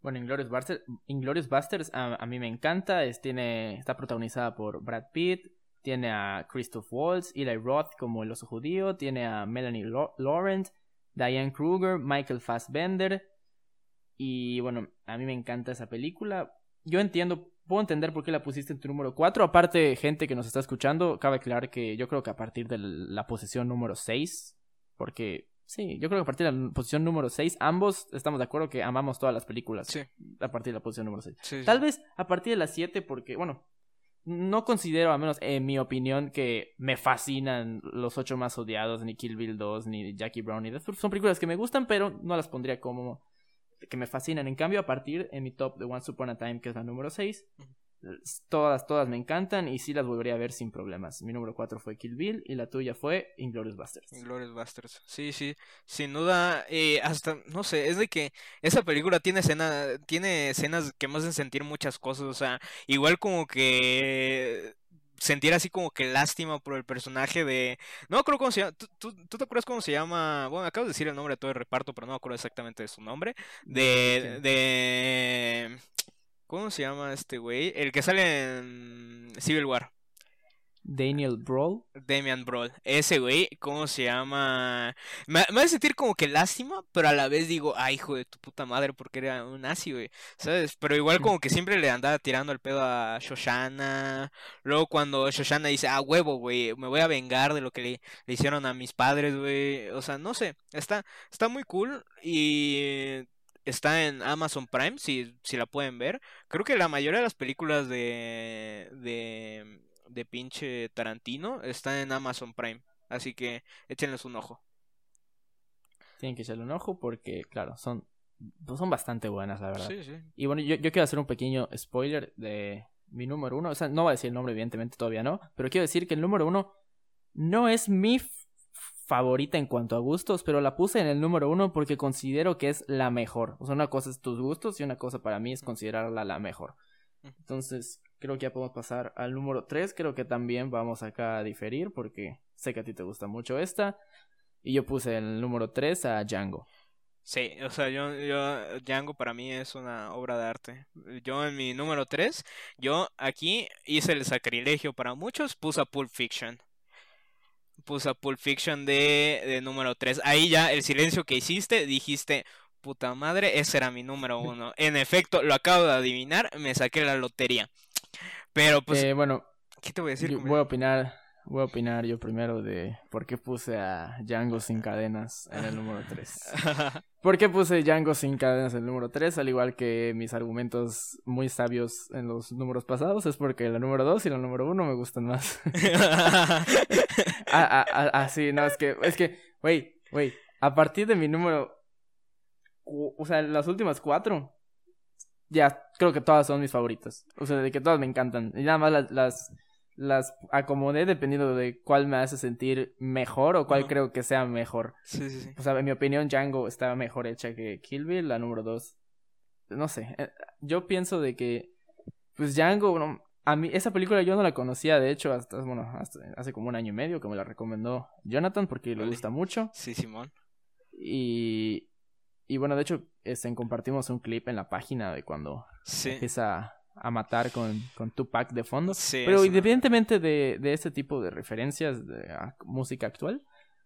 Bueno, Inglorious Basterds, Inglorious Basterds a, a, mí me encanta. Es, tiene, está protagonizada por Brad Pitt. Tiene a Christoph Waltz, Eli Roth como el oso judío. Tiene a Melanie Laurent, Diane Kruger, Michael Fassbender. Y bueno, a mí me encanta esa película. Yo entiendo, puedo entender por qué la pusiste en tu número 4. Aparte, gente que nos está escuchando, cabe aclarar que yo creo que a partir de la posición número 6, porque Sí, yo creo que a partir de la posición número 6, ambos estamos de acuerdo que amamos todas las películas. Sí. A partir de la posición número 6. Sí, Tal vez a partir de la 7, porque, bueno, no considero, al menos en mi opinión, que me fascinan los ocho más odiados, ni Kill Bill 2, ni Jackie Brown, ni. Son películas que me gustan, pero no las pondría como que me fascinan. En cambio, a partir en mi top de Once Upon a Time, que es la número 6, todas, todas me encantan y sí las volvería a ver sin problemas. Mi número 4 fue Kill Bill y la tuya fue Inglourious Basterds. Inglourious Basterds. Sí, sí, sin duda, eh, hasta, no sé, es de que esa película tiene escena, tiene escenas que me hacen sentir muchas cosas, o sea, igual como que sentir así como que lástima por el personaje de... No creo cómo se llama... ¿Tú, tú, tú te acuerdas cómo se llama? Bueno, acabo de decir el nombre de todo el reparto, pero no me acuerdo exactamente de su nombre. De... de... ¿Cómo se llama este güey? El que sale en Civil War. Daniel Brawl. Damian Brawl. Ese güey, ¿cómo se llama? Me, me hace sentir como que lástima, pero a la vez digo, ay, hijo de tu puta madre, porque era un nazi, güey. ¿Sabes? Pero igual como que siempre le andaba tirando el pedo a Shoshana. Luego cuando Shoshana dice, ah, huevo, güey, me voy a vengar de lo que le, le hicieron a mis padres, güey. O sea, no sé, está, está muy cool y está en Amazon Prime, si, si la pueden ver. Creo que la mayoría de las películas de, de, de pinche Tarantino están en Amazon Prime. Así que échenles un ojo. Tienen que echarle un ojo porque, claro, son, pues son bastante buenas, la verdad. Sí, sí. Y bueno, yo, yo quiero hacer un pequeño spoiler de mi número uno. O sea, no voy a decir el nombre, evidentemente, todavía no. Pero quiero decir que el número uno no es mi favorita en cuanto a gustos, pero la puse en el número uno porque considero que es la mejor. O sea, una cosa es tus gustos y una cosa para mí es considerarla la mejor. Entonces, creo que ya podemos pasar al número 3. Creo que también vamos acá a diferir porque sé que a ti te gusta mucho esta. Y yo puse el número 3 a Django. Sí, o sea, yo, yo, Django para mí es una obra de arte. Yo en mi número 3, yo aquí hice el sacrilegio para muchos, puse a Pulp Fiction. Puse a Pulp Fiction de, de número 3. Ahí ya el silencio que hiciste, dijiste, puta madre, ese era mi número [laughs] uno. En efecto, lo acabo de adivinar, me saqué la lotería. Pero pues, Eh, bueno, ¿qué te voy a decir? yo voy a opinar. Voy a opinar yo primero de por qué puse a Django sin cadenas en el número 3. [laughs] ¿Por qué puse Django sin cadenas en el número 3? Al igual que mis argumentos muy sabios en los números pasados, es porque la número 2 y la número 1 me gustan más. [laughs] ah, ah, ah, ah, sí, no, es que, es que, wey, wey, a partir de mi número, o sea, las últimas cuatro, ya, creo que todas son mis favoritas. O sea, de que todas me encantan. Y nada más las, las, las acomodé dependiendo de cuál me hace sentir mejor o cuál creo que sea mejor. sí, sí, sí. O sea, en mi opinión, Django está mejor hecha que Kill Bill, la número dos. No sé, eh, yo pienso de que, pues Django, no, a mí, esa película yo no la conocía, de hecho, hasta, bueno, hasta hace como un año y medio que me la recomendó Jonathan porque le gusta mucho. Sí, Simón. Y, y bueno, de hecho, este, compartimos un clip en la página de cuando Sí. empieza a matar con, con Tupac de fondo. Sí, Pero independientemente de, de este tipo de referencias de a música actual,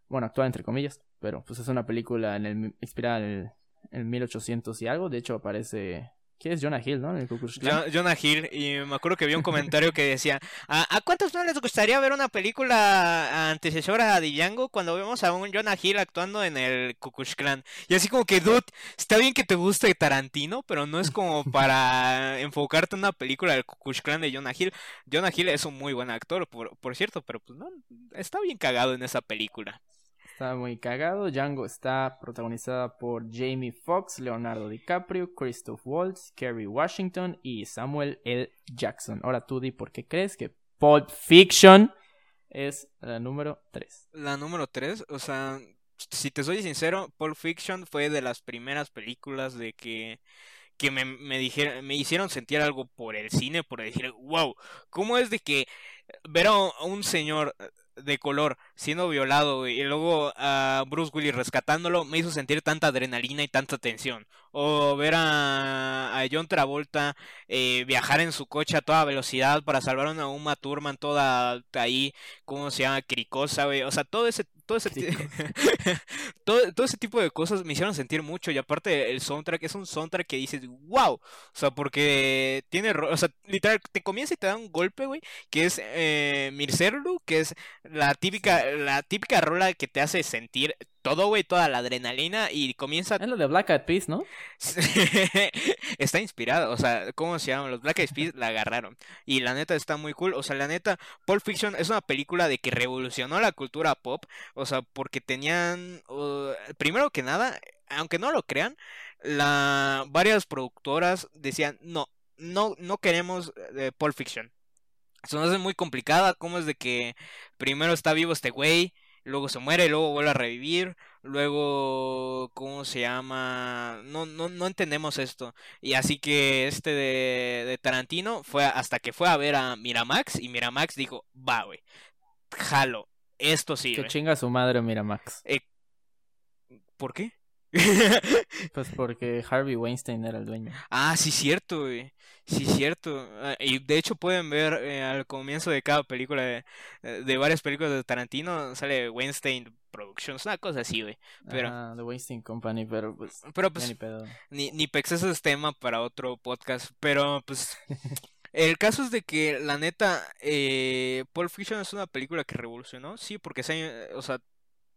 bueno, actual entre comillas, pero pues es una película en el, inspirada en el, en 1800 y algo, de hecho aparece... ¿Quién es Jonah Hill, no? El Ku Klux Klan. Jo- Jonah Hill, y me acuerdo que vi un comentario que decía, ¿a, cuántos no les gustaría ver una película antecesora a Django cuando vemos a un Jonah Hill actuando en el Klux Klan? Y así como que, dude, está bien que te guste Tarantino, pero no es como para enfocarte en una película del Klux Klan de Jonah Hill. Jonah Hill es un muy buen actor, por, por cierto, pero pues no, está bien cagado en esa película. Está muy cagado. Django está protagonizada por Jamie Foxx, Leonardo DiCaprio, Christoph Waltz, Kerry Washington y Samuel L. Jackson. Ahora tú di por qué crees que Pulp Fiction es la número 3. La número 3, o sea, si te soy sincero, Pulp Fiction fue de las primeras películas de que, que me, me dijeron, me hicieron sentir algo por el cine, por decir, wow, ¿cómo es de que ver a un- a un señor de color siendo violado güey, y luego a Bruce Willis rescatándolo me hizo sentir tanta adrenalina y tanta tensión? O ver a, a John Travolta eh, viajar en su coche a toda velocidad para salvar a una Uma Thurman toda ahí, ¿cómo se llama? Cricosa, güey. O sea, todo ese todo ese, [laughs] todo, todo, ese tipo de cosas me hicieron sentir mucho. Y aparte, el soundtrack es un soundtrack que dices, wow. O sea, porque tiene. O sea, literal, te comienza y te da un golpe, güey. Que es eh, Mircerlu, que es la típica, la típica rola que te hace sentir todo, güey, toda la adrenalina y comienza... Es lo de Black Eyed Peas, ¿no? [laughs] está inspirado, o sea, ¿cómo se llaman? Los Black Eyed Peas la agarraron. Y la neta está muy cool, o sea, la neta, Pulp Fiction es una película de que revolucionó la cultura pop, o sea, porque tenían, primero que nada, aunque no lo crean, la varias productoras decían, no, no, no queremos eh, Pulp Fiction. Eso no es muy complicada, ¿cómo es de que primero está vivo este güey? luego se muere, luego vuelve a revivir, luego, ¿cómo se llama? No, no, no entendemos esto. Y así que este de, de Tarantino fue hasta que fue a ver a Miramax y Miramax dijo, va, güey, jalo, esto sí. Que chinga su madre Miramax. Eh, ¿Por qué? Pues porque Harvey Weinstein era el dueño. Ah, sí, cierto, güey. Sí, cierto. Ah, y de hecho pueden ver eh, al comienzo de cada película, de, eh, de, varias películas de Tarantino, sale Weinstein Productions, una cosa así, güey. Pero, ah, The Weinstein Company, pero pues... Pero pues... Ni, ni, ni es tema para otro podcast, pero pues... El caso es de que, la neta, eh, Pulp Fiction es una película que revolucionó, sí, porque se, o sea,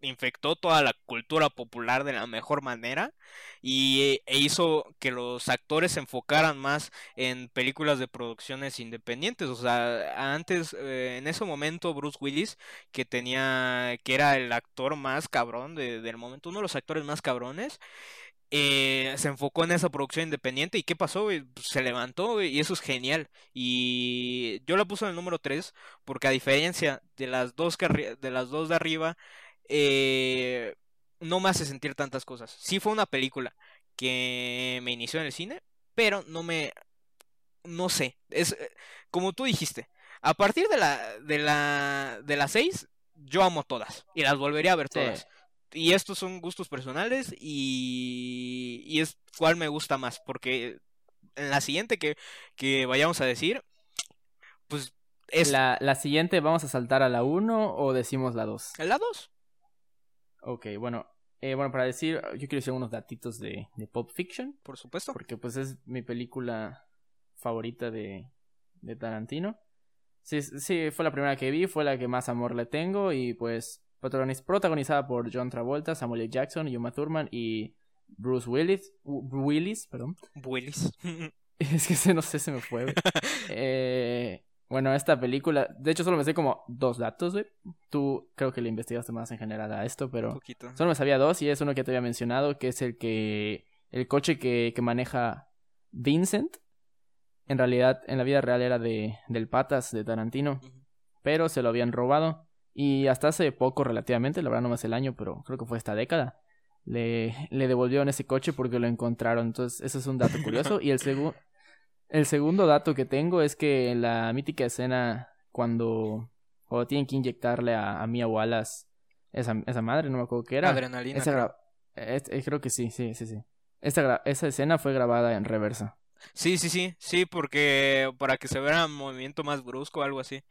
infectó toda la cultura popular de la mejor manera y e hizo que los actores se enfocaran más en películas de producciones independientes. O sea antes eh, en ese momento Bruce Willis que tenía que era el actor más cabrón del momento uno de los actores más cabrones eh, se enfocó en esa producción independiente. Y qué pasó pues, se levantó y eso es genial. Y yo la puse en el número 3 porque a diferencia de las dos de las dos de arriba eh, no me hace sentir tantas cosas. Sí fue una película que me inició en el cine, pero no me... No sé, es eh, como tú dijiste, a partir de la de la de las seis yo amo todas y las volvería a ver todas. Y estos son gustos personales y, y es cuál me gusta más, porque en la siguiente que, que vayamos a decir, pues es... La, la siguiente vamos a saltar a la 1 o decimos la 2? La 2. Ok, bueno, eh, bueno, para decir, yo quiero decir unos datitos de, de Pulp Fiction. Por supuesto. Porque pues es mi película favorita de, de Tarantino. Sí, sí, fue la primera que vi, fue la que más amor le tengo y pues protagonizada por John Travolta, Samuel L. Jackson, Yuma Thurman y Bruce Willis, Willis, perdón. Willis. [laughs] es que ese no sé, se me fue. [laughs] eh, bueno, esta película, de hecho solo me sé como dos datos, güey. Tú creo que le investigaste más en general a esto, pero solo me sabía dos y es uno que te había mencionado, que es el que el coche que, que maneja Vincent. En realidad, en la vida real era de del Patas de Tarantino, pero se lo habían robado y hasta hace poco relativamente, la verdad no más el año, pero creo que fue esta década. Le, le devolvieron ese coche porque lo encontraron. Entonces, eso es un dato curioso. [laughs] Y el segundo el segundo dato que tengo es que en la mítica escena cuando, cuando tienen que inyectarle a, a Mia Wallace esa, esa madre, no me acuerdo qué era. Adrenalina. Esa eh, creo que sí, sí, sí, sí. Esa, esa escena fue grabada en reversa. Sí, sí, sí, sí, porque para que se vea un movimiento más brusco o algo así.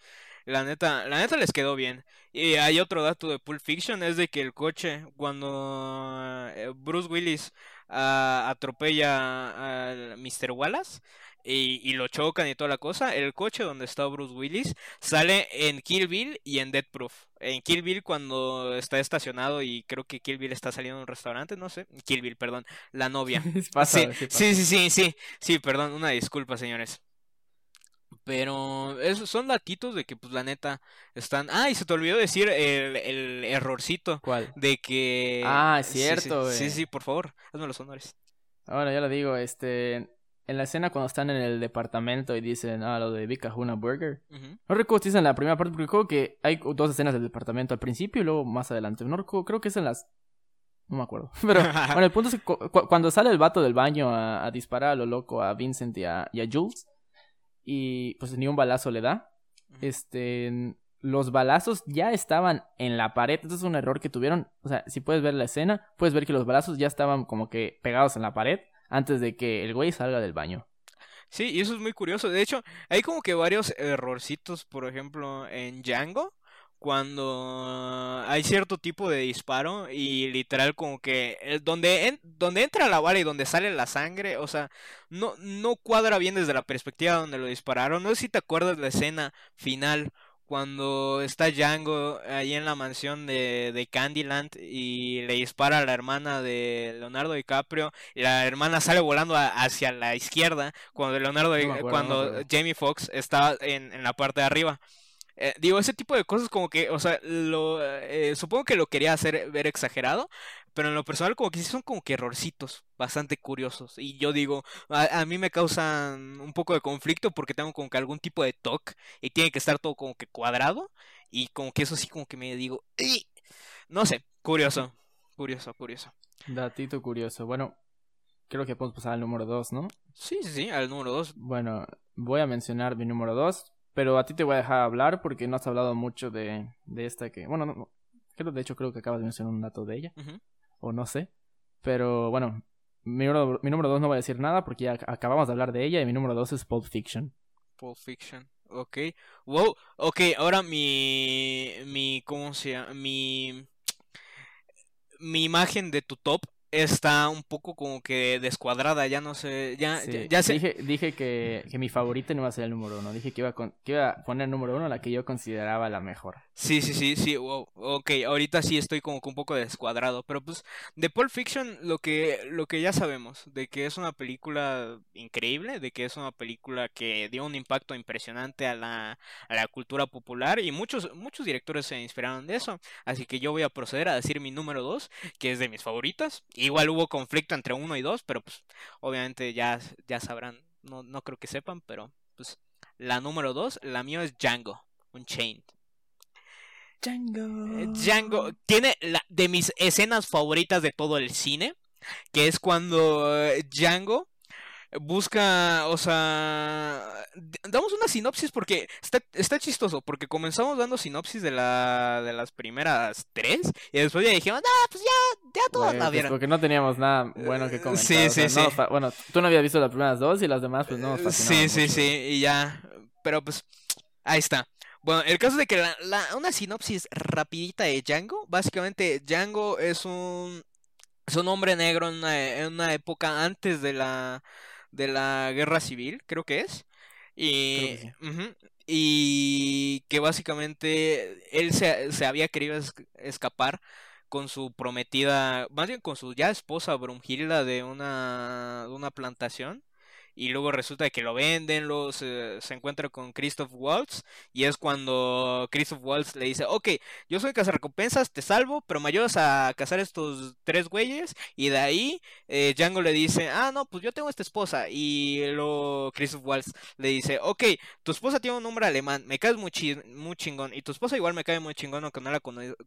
La neta, la neta les quedó bien. Y hay otro dato de Pulp Fiction, es de que el coche, cuando eh, Bruce Willis uh, atropella a Mr. Wallace, y, lo chocan y toda la cosa, el coche donde está Bruce Willis sale en Kill Bill y en Dead Proof. En Kill Bill cuando está estacionado y creo que Kill Bill está saliendo de un restaurante, no sé. Kill Bill, perdón, la novia. [laughs] sí, sí, sí, sí, sí, sí, perdón, una disculpa, señores. Pero esos son datitos de que, pues, la neta, están... Ah, y se te olvidó decir el, el errorcito. ¿Cuál? De que... Ah, es cierto, sí, sí, sí, por favor, hazme los honores. Ahora ya lo digo, este en la escena cuando están en el departamento y dicen, ah, lo de Vika Huna Burger. No recuerdo si es en la primera parte, porque creo que hay dos escenas del departamento al principio y luego más adelante. No recuerdo, creo que es en las... No me acuerdo. [laughs] Pero [laughs] bueno, el punto es que cuando sale el vato del baño a, disparar a lo loco a Vincent y a, Jules, y pues ni un balazo le da, este... Los balazos ya estaban en la pared. Esto es un error que tuvieron. O sea, si puedes ver la escena, puedes ver que los balazos ya estaban como que pegados en la pared antes de que el güey salga del baño. Sí, y eso es muy curioso. De hecho, hay como que varios errorcitos, por ejemplo, en Django, cuando hay cierto tipo de disparo y literal como que donde, donde entra la bala y donde sale la sangre, o sea, no, no cuadra bien desde la perspectiva donde lo dispararon. No sé si te acuerdas la escena final cuando está Django ahí en la mansión de, de, Candyland y le dispara a la hermana de Leonardo DiCaprio y la hermana sale volando hacia la izquierda cuando Leonardo cuando Jamie Foxx está en, en, la parte de arriba. Eh, digo, ese tipo de cosas como que, o sea, lo, eh, supongo que lo quería hacer ver exagerado, pero en lo personal como que sí son como que errorcitos bastante curiosos. Y yo digo, a, mí me causan un poco de conflicto porque tengo como que algún tipo de TOC y tiene que estar todo como que cuadrado. Y como que eso sí como que me digo, no sé, curioso, curioso, curioso. Datito curioso. Bueno, creo que podemos pasar al número 2, ¿no? Sí, sí, sí, al número 2. Bueno, voy a mencionar mi número 2, pero a ti te voy a dejar hablar porque no has hablado mucho de, de esta que... Bueno, no, creo, de hecho creo que acabas de mencionar un dato de ella o no sé. Pero bueno, mi mi número dos no voy a decir nada porque ya acabamos de hablar de ella y mi número dos es Pulp Fiction. Pulp Fiction, ok. Wow, ok, ahora mi, mi, ¿cómo se llama? Mi, mi imagen de tu top está un poco como que descuadrada, ya no sé, ya, ya, sé. Dije, dije que, que, mi favorita no iba a ser el número uno, dije que iba, que iba a poner número uno la que yo consideraba la mejor. Sí, sí, sí, sí, wow, ok, ahorita sí estoy como que un poco descuadrado, pero pues de Pulp Fiction lo que, lo que ya sabemos, de que es una película increíble, de que es una película que dio un impacto impresionante a la, a la cultura popular y muchos, muchos directores se inspiraron de eso, así que yo voy a proceder a decir mi número dos, que es de mis favoritas. Igual hubo conflicto entre uno y dos, pero pues obviamente ya, ya sabrán, no, no creo que sepan, pero pues la número dos, la mía es Django, Unchained. Django. Eh, Django tiene la, de mis escenas favoritas de todo el cine, que es cuando eh, Django busca, o sea, damos una sinopsis porque está, está chistoso, porque comenzamos dando sinopsis de la de las primeras tres y después ya dijimos, ah, pues ya, ya todos la vieron. porque no teníamos nada bueno que comentar. Sí, sí, sí. bueno, tú no habías visto las primeras dos y las demás pues no Sí, sí, sí, y ya, pero pues ahí está. Bueno, el caso de que la, una sinopsis rapidita de Django, básicamente Django es un es un hombre negro en una, en una época antes de la de la guerra civil, creo que es. Y, que y que básicamente él se, se había querido escapar con su prometida, más bien con su ya esposa Brumhilda de una, de una plantación y luego resulta que lo venden, los se, encuentra con Christoph Waltz y es cuando Christoph Waltz le dice, ok, yo soy cazarrecompensas, te salvo, pero me ayudas a cazar estos tres güeyes y de ahí eh, Django le dice, ah, no, pues yo tengo esta esposa y luego Christoph Waltz le dice, ok, tu esposa tiene un nombre alemán, me caes muy, muy chingón y tu esposa igual me cae muy chingón aunque no la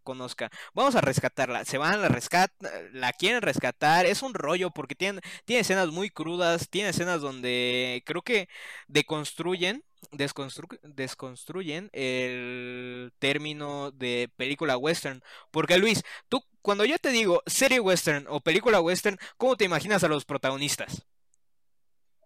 conozca, vamos a rescatarla, se van a la rescat la quieren rescatar, es un rollo porque tiene, tiene escenas muy crudas, tiene escenas donde donde creo que deconstruyen, desconstruyen el término de película western. Porque Luis, tú cuando yo te digo serie western o película western, ¿cómo te imaginas a los protagonistas?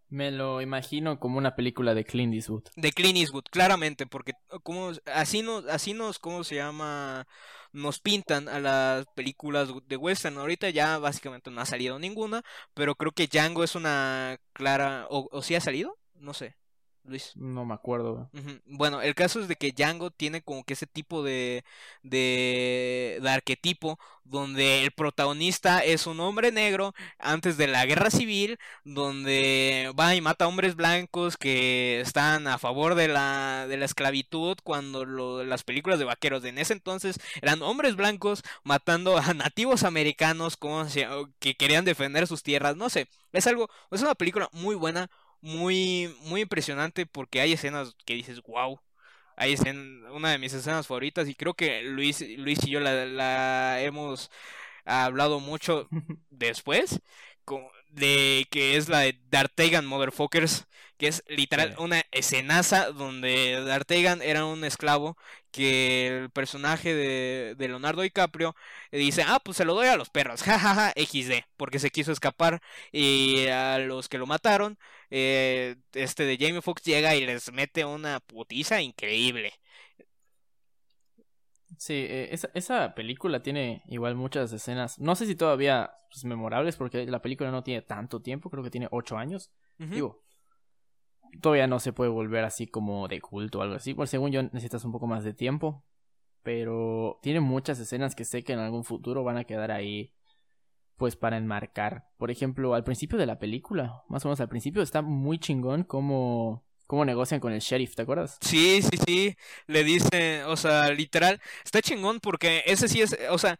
Me lo imagino como una película de Clint Eastwood. De Clint Eastwood, claramente, porque como así nos, así nos, ¿cómo se llama? Nos pintan a las películas de western. Ahorita ya básicamente no ha salido ninguna, pero creo que Django es una clara, o, o sí ha salido, no sé. Luis? No me acuerdo. Bueno, el caso es de que Django tiene como que ese tipo de, de, de arquetipo donde el protagonista es un hombre negro antes de la guerra civil, donde va y mata a hombres blancos que están a favor de la, de la esclavitud, cuando las películas de vaqueros de en ese entonces eran hombres blancos matando a nativos americanos como, que querían defender sus tierras, no sé, es algo, es una película muy buena, muy, muy impresionante porque hay escenas que dices, wow. Hay escena, una de mis escenas favoritas y creo que Luis, Luis y yo la, la hemos hablado mucho [laughs] después. De que es la de D'Artegan Motherfuckers, que es literal una escenaza donde D'Artegan era un esclavo que el personaje de, de, Leonardo DiCaprio dice, ah, pues se lo doy a los perros, [laughs] jajaja, XD, porque se quiso escapar y a los que lo mataron, eh, este de Jamie Foxx llega y les mete una putiza increíble. Sí, eh, esa, esa, película tiene igual muchas escenas. No sé si todavía pues, memorables, porque la película no tiene tanto tiempo, creo que tiene ocho años. Digo, todavía no se puede volver así como de culto o algo así. Por según yo necesitas un poco más de tiempo. Pero tiene muchas escenas que sé que en algún futuro van a quedar ahí. Pues para enmarcar. Por ejemplo, al principio de la película, más o menos al principio, está muy chingón como cómo negocian con el sheriff, ¿te acuerdas? Sí, sí, sí. Le dicen, o sea, literal, está chingón porque ese sí es, o sea,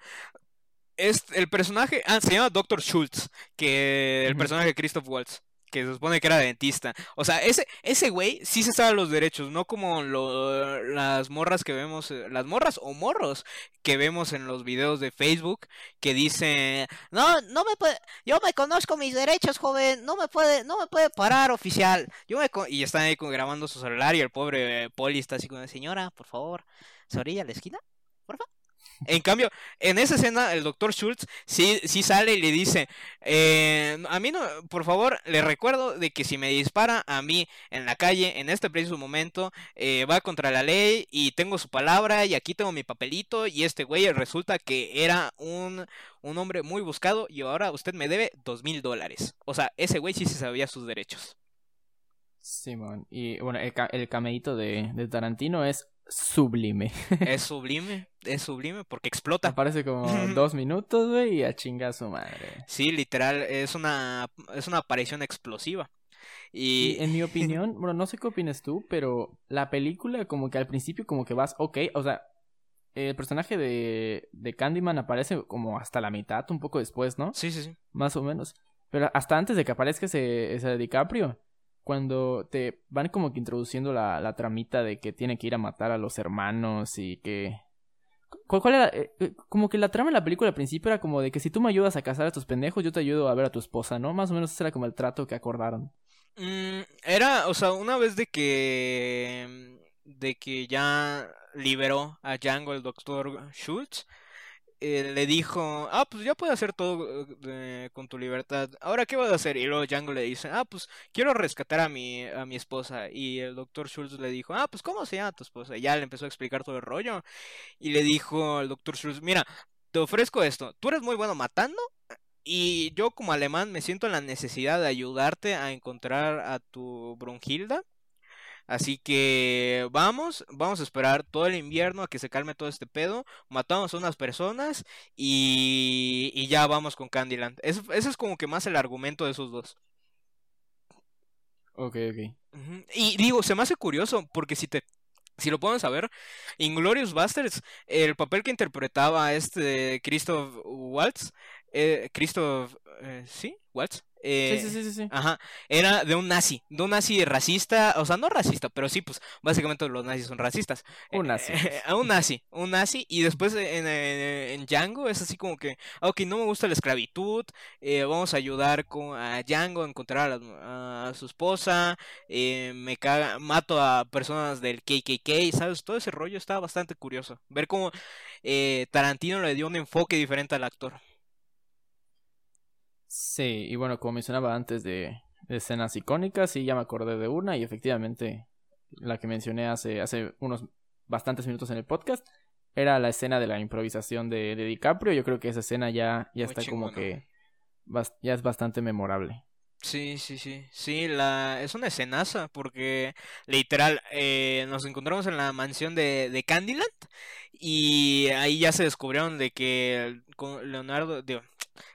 es el personaje, ah, se llama Dr. Schultz, que el personaje de Christoph Waltz que se supone que era dentista. O sea, ese ese güey sí se sabe los derechos, no como lo, las morras que vemos, eh, las morras o morros que vemos en los videos de Facebook que dicen, "No, no me puede, yo me conozco mis derechos, joven, no me puede, no me puede parar oficial." Yo me y están ahí grabando su celular y el pobre poli está así con, "Señora, por favor, se orilla a la esquina." Por favor. En cambio, en esa escena, el doctor Schultz sí, sí sale y le dice, eh, a mí no, por favor, le recuerdo de que si me dispara a mí en la calle, en este preciso momento, eh, va contra la ley y tengo su palabra y aquí tengo mi papelito y este güey resulta que era un, un hombre muy buscado y ahora usted me debe dos mil dólares. O sea, ese güey sí se sabía sus derechos. Simón, y bueno, el, el cameíto de, de Tarantino es sublime. [laughs] Es sublime, es sublime porque explota. Aparece como [laughs] dos minutos, güey, y a chinga su madre. Sí, literal, es una, es una aparición explosiva. Y... en mi opinión, [laughs] bueno, no sé qué opinas tú, pero la película como que al principio como que vas, ok, o sea, el personaje de, de Candyman aparece como hasta la mitad, un poco después, ¿no? Sí, sí, sí. Más o menos. Pero hasta antes de que aparezca ese, ese DiCaprio, cuando te van como que introduciendo la, la tramita de que tiene que ir a matar a los hermanos y que... ¿Cuál, era? Eh, eh, como que la trama en la película al principio era como de que si tú me ayudas a cazar a estos pendejos, yo te ayudo a ver a tu esposa, ¿no? Más o menos ese era como el trato que acordaron. Mm, era, o sea, una vez de que... de que ya liberó a Django el doctor Schultz, eh, le dijo, ah, pues ya puedes hacer todo eh, con tu libertad. Ahora, ¿qué vas a hacer? Y luego Django le dice, ah, pues quiero rescatar a mi, a mi esposa. Y el doctor Schultz le dijo, ah, pues ¿cómo se llama tu esposa? Y ya le empezó a explicar todo el rollo. Y le dijo el doctor Schultz, mira, te ofrezco esto. Tú eres muy bueno matando. Y yo como alemán me siento en la necesidad de ayudarte a encontrar a tu Brunhilda. Así que vamos, vamos a esperar todo el invierno a que se calme todo este pedo. Matamos a unas personas y, y ya vamos con Candyland. Ese, es como que más el argumento de esos dos. Ok, ok. Y digo, se me hace curioso porque si te si lo podemos saber, Inglorious Basterds, el papel que interpretaba este Christoph Waltz, eh, Christoph, eh, ¿sí? Waltz, sí, sí, sí, sí, Ajá. Era de un nazi, de un nazi racista, o sea, no racista, pero sí, pues básicamente los nazis son racistas. Un nazi. un nazi, un nazi. Y después en, en, Django es así como que, ok, no me gusta la esclavitud, eh, vamos a ayudar con, a Django a encontrar a, su esposa, eh, me caga, mato a personas del KKK, ¿sabes? Todo ese rollo está bastante curioso. Ver cómo eh, Tarantino le dio un enfoque diferente al actor. Sí, y bueno, como mencionaba antes de, escenas icónicas, sí, ya me acordé de una y efectivamente la que mencioné hace, hace unos bastantes minutos en el podcast era la escena de la improvisación de, de DiCaprio. Yo creo que esa escena ya, ya está como que ya es bastante memorable. Sí, sí, sí. Sí, la... es una escenaza porque literal eh, nos encontramos en la mansión de, de Candyland y ahí ya se descubrieron de que Leonardo, digo,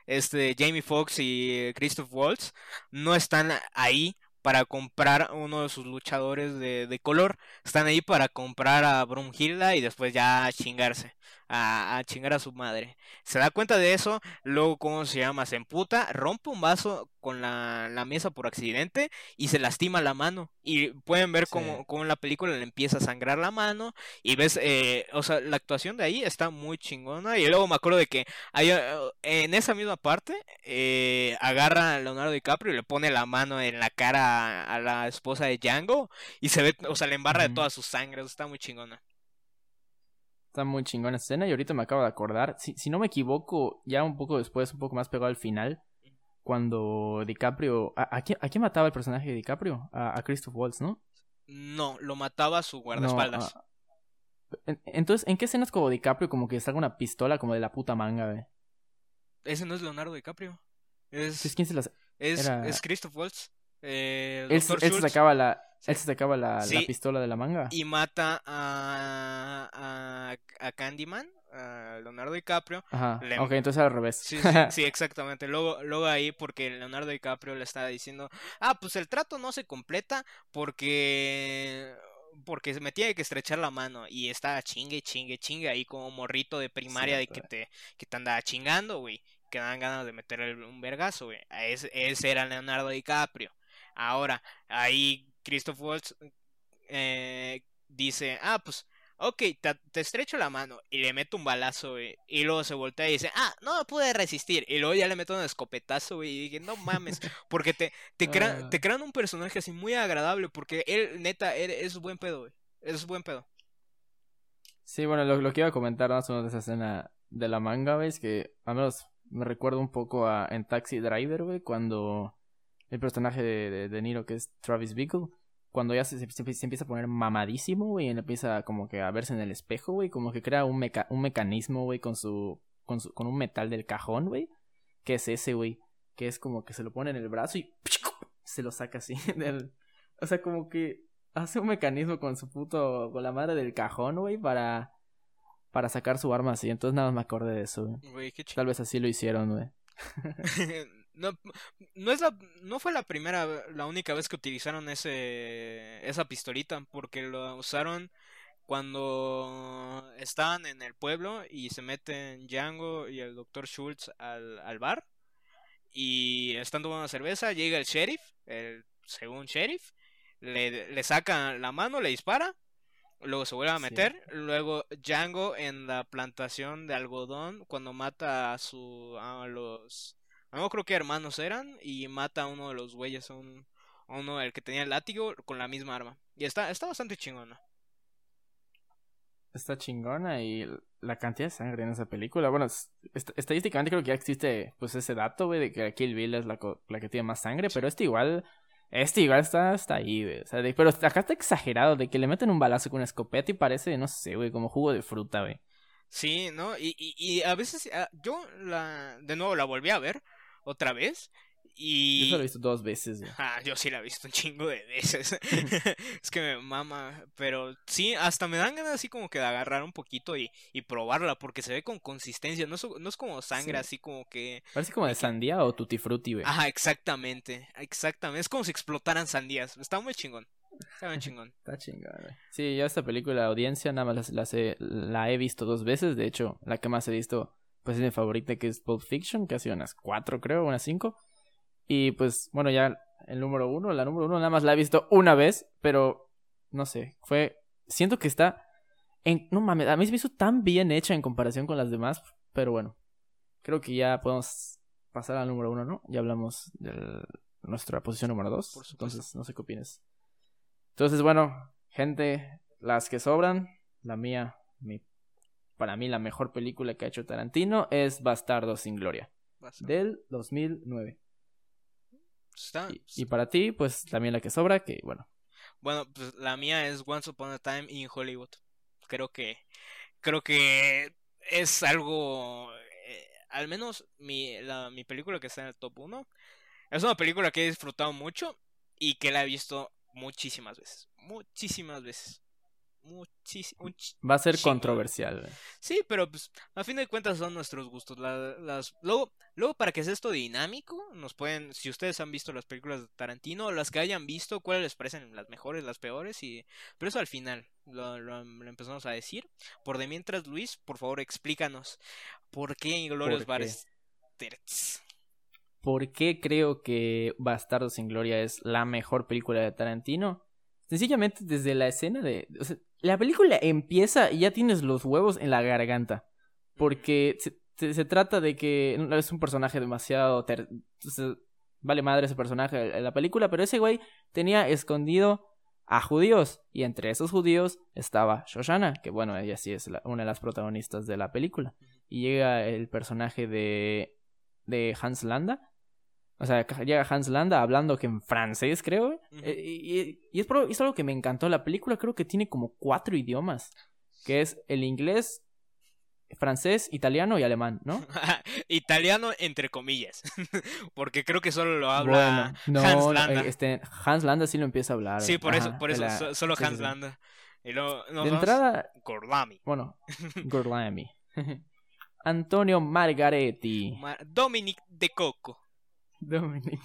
este, Jamie Foxx y Christoph Waltz no están ahí para comprar uno de sus luchadores de, de color. Están ahí para comprar a Brunhilda y después ya chingarse a, a chingar a su madre. Se da cuenta de eso, luego, ¿cómo se llama? Se emputa, rompe un vaso con la, la mesa por accidente y se lastima la mano. Y pueden ver Sí. cómo, cómo en la película le empieza a sangrar la mano. Y ves, eh, o sea, la actuación de ahí está muy chingona. Y luego me acuerdo de que hay, en esa misma parte eh, agarra a Leonardo DiCaprio y le pone la mano en la cara a, a la esposa de Django. Y se ve, o sea, le embarra de toda su sangre. o sea, Está muy chingona. Está muy chingona esa escena y ahorita me acabo de acordar. Si, si no me equivoco, ya un poco después, un poco más pegado al final, cuando DiCaprio... ¿A, a quién, a quién mataba el personaje de DiCaprio? A, a Christoph Waltz, ¿no? No, lo mataba su No, guardaespaldas. a- en- Entonces, ¿en qué escenas como DiCaprio como que saca una pistola como de la puta manga, güey? Ese no es Leonardo DiCaprio. Es, Entonces, ¿quién se las... es, era- es Christoph Waltz. Eh, Él, él sacaba la... Él se sacaba la, pistola de la manga. Y mata a, a, a Candyman, a Leonardo DiCaprio. Ajá. le- Ok, entonces al revés. Sí, sí, [laughs] sí, exactamente. Luego, luego ahí, porque Leonardo DiCaprio le estaba diciendo, ah, pues el trato no se completa porque porque me tiene que estrechar la mano y está chingue, chingue, chingue ahí como morrito de primaria de que te, que te andaba chingando, güey, que dan ganas de meterle un vergazo, güey. Ese, ese era Leonardo DiCaprio. Ahora, ahí Christoph Waltz eh, dice, ah, pues, ok, te, te estrecho la mano y le meto un balazo, güey. Y luego se voltea y dice, ah, no pude resistir. Y luego ya le meto un escopetazo, güey. Y dije, no mames, porque te, te, crean, Ah. te crean un personaje así muy agradable, porque él, neta, él, es buen pedo, güey. Es buen pedo. Sí, bueno, lo, lo que iba a comentar más o menos de esa escena de la manga, güey, es que al menos me recuerda un poco a en Taxi Driver, güey, cuando el personaje de, de, de Niro, que es Travis Bickle, cuando ya se, se, se empieza a poner mamadísimo, güey, y él empieza como que a verse en el espejo, güey, como que crea un, meca un mecanismo, güey, con su, con su, con un metal del cajón, güey, que es ese, güey, que es como que se lo pone en el brazo y se lo saca así [laughs] del... O sea, como que hace un mecanismo con su puto, con la madre del cajón, güey, para, para sacar su arma así. Entonces nada más me acordé de eso, güey. Tal vez así lo hicieron, güey. [laughs] no, no es la, no fue la primera, la única vez que utilizaron ese, esa pistolita, porque lo usaron cuando estaban en el pueblo y se meten Django y el Dr. Schultz al, al bar y están tomando cerveza, llega el sheriff, el según sheriff, le, le saca la mano, le dispara, luego se vuelve a Sí. meter, luego Django en la plantación de algodón cuando mata a su a los no creo que hermanos eran y mata a uno de los güeyes, a un, a uno el que tenía el látigo con la misma arma. Y está está bastante chingona. Está chingona y la cantidad de sangre en esa película. Bueno, es- est- estadísticamente creo que ya existe pues ese dato, güey, de que Kill Bill es la, co- la que tiene más sangre, pero este igual... Este igual está hasta ahí, güey. O sea, de- pero acá está exagerado, de que le meten un balazo con una escopeta y parece, no sé, güey, como jugo de fruta, güey. Sí, ¿no? Y, y, y a veces ah, yo la de nuevo la volví a ver otra vez Yo y solo he visto dos veces, güey. Ah, yo sí la he visto un chingo de veces. [laughs] [laughs] es que me mama. Pero sí, hasta me dan ganas así como que de agarrar un poquito y, y probarla. Porque se ve con consistencia. No es, no es como sangre Sí. así como que. Parece como de sandía o tutti frutti, güey. Ajá, exactamente. Exactamente. Es como si explotaran sandías. Está muy chingón. Está muy [laughs] chingón. Está chingada, güey. Sí, yo esta película, audiencia, nada más las he- la he visto dos veces. De hecho, la que más he visto, pues es mi favorita, que es Pulp Fiction, que ha sido unas cuatro, creo, unas cinco. Y pues, bueno, ya el número uno, la número uno, nada más la he visto una vez, pero no sé, fue. Siento que está. En, no mames, a mí se me hizo tan bien hecha en comparación con las demás, pero bueno, creo que ya podemos pasar al número uno, ¿no? Ya hablamos de nuestra posición número dos, Por entonces no sé qué opinas. Entonces, bueno, gente, las que sobran, la mía, mi, para mí la mejor película que ha hecho Tarantino es Bastardo sin Gloria, del 2009. Está- Y, y para ti, pues también la que sobra, que bueno, Bueno, pues la mía es Once Upon a Time in Hollywood. Creo que creo que es algo eh, al menos mi la, mi película que está en el top 1 es una película que he disfrutado mucho y que la he visto muchísimas veces, muchísimas veces. Muchísimo. Va a ser controversial. Sí, pero pues a fin de cuentas son nuestros gustos. las, luego, luego, para que sea esto dinámico, nos pueden, si ustedes han visto las películas de Tarantino, las que hayan visto, cuáles les parecen las mejores, las peores, y pero eso al final lo, lo, empezamos a decir. Por de mientras, Luis, por favor explícanos por qué Inglorious Bastards. ¿Por qué creo que Bastardos sin Gloria es la mejor película de Tarantino? Sencillamente desde la escena de... la película empieza y ya tienes los huevos en la garganta. Porque se, trata de que es un personaje demasiado... vale madre ese personaje en la película, pero ese güey tenía escondido a judíos. Y entre esos judíos estaba Shoshana, que bueno, ella sí es una de las protagonistas de la película. Y llega el personaje de, de Hans Landa, o sea, llega Hans Landa hablando que en francés, creo. Eh, y, y, es, es, algo que me encantó. La película creo que tiene como cuatro idiomas. Que es el inglés, francés, italiano y alemán, ¿no? [laughs] italiano entre comillas. [laughs] Porque creo que solo lo habla Hans Landa. Eh, este, Hans Landa sí lo empieza a hablar. Sí, por eso, por eso, solo Hans Landa. Y luego, de entrada... Gorlami. Bueno, [laughs] Gorlami. Antonio Margaretti. Dominic de Coco. Dominic.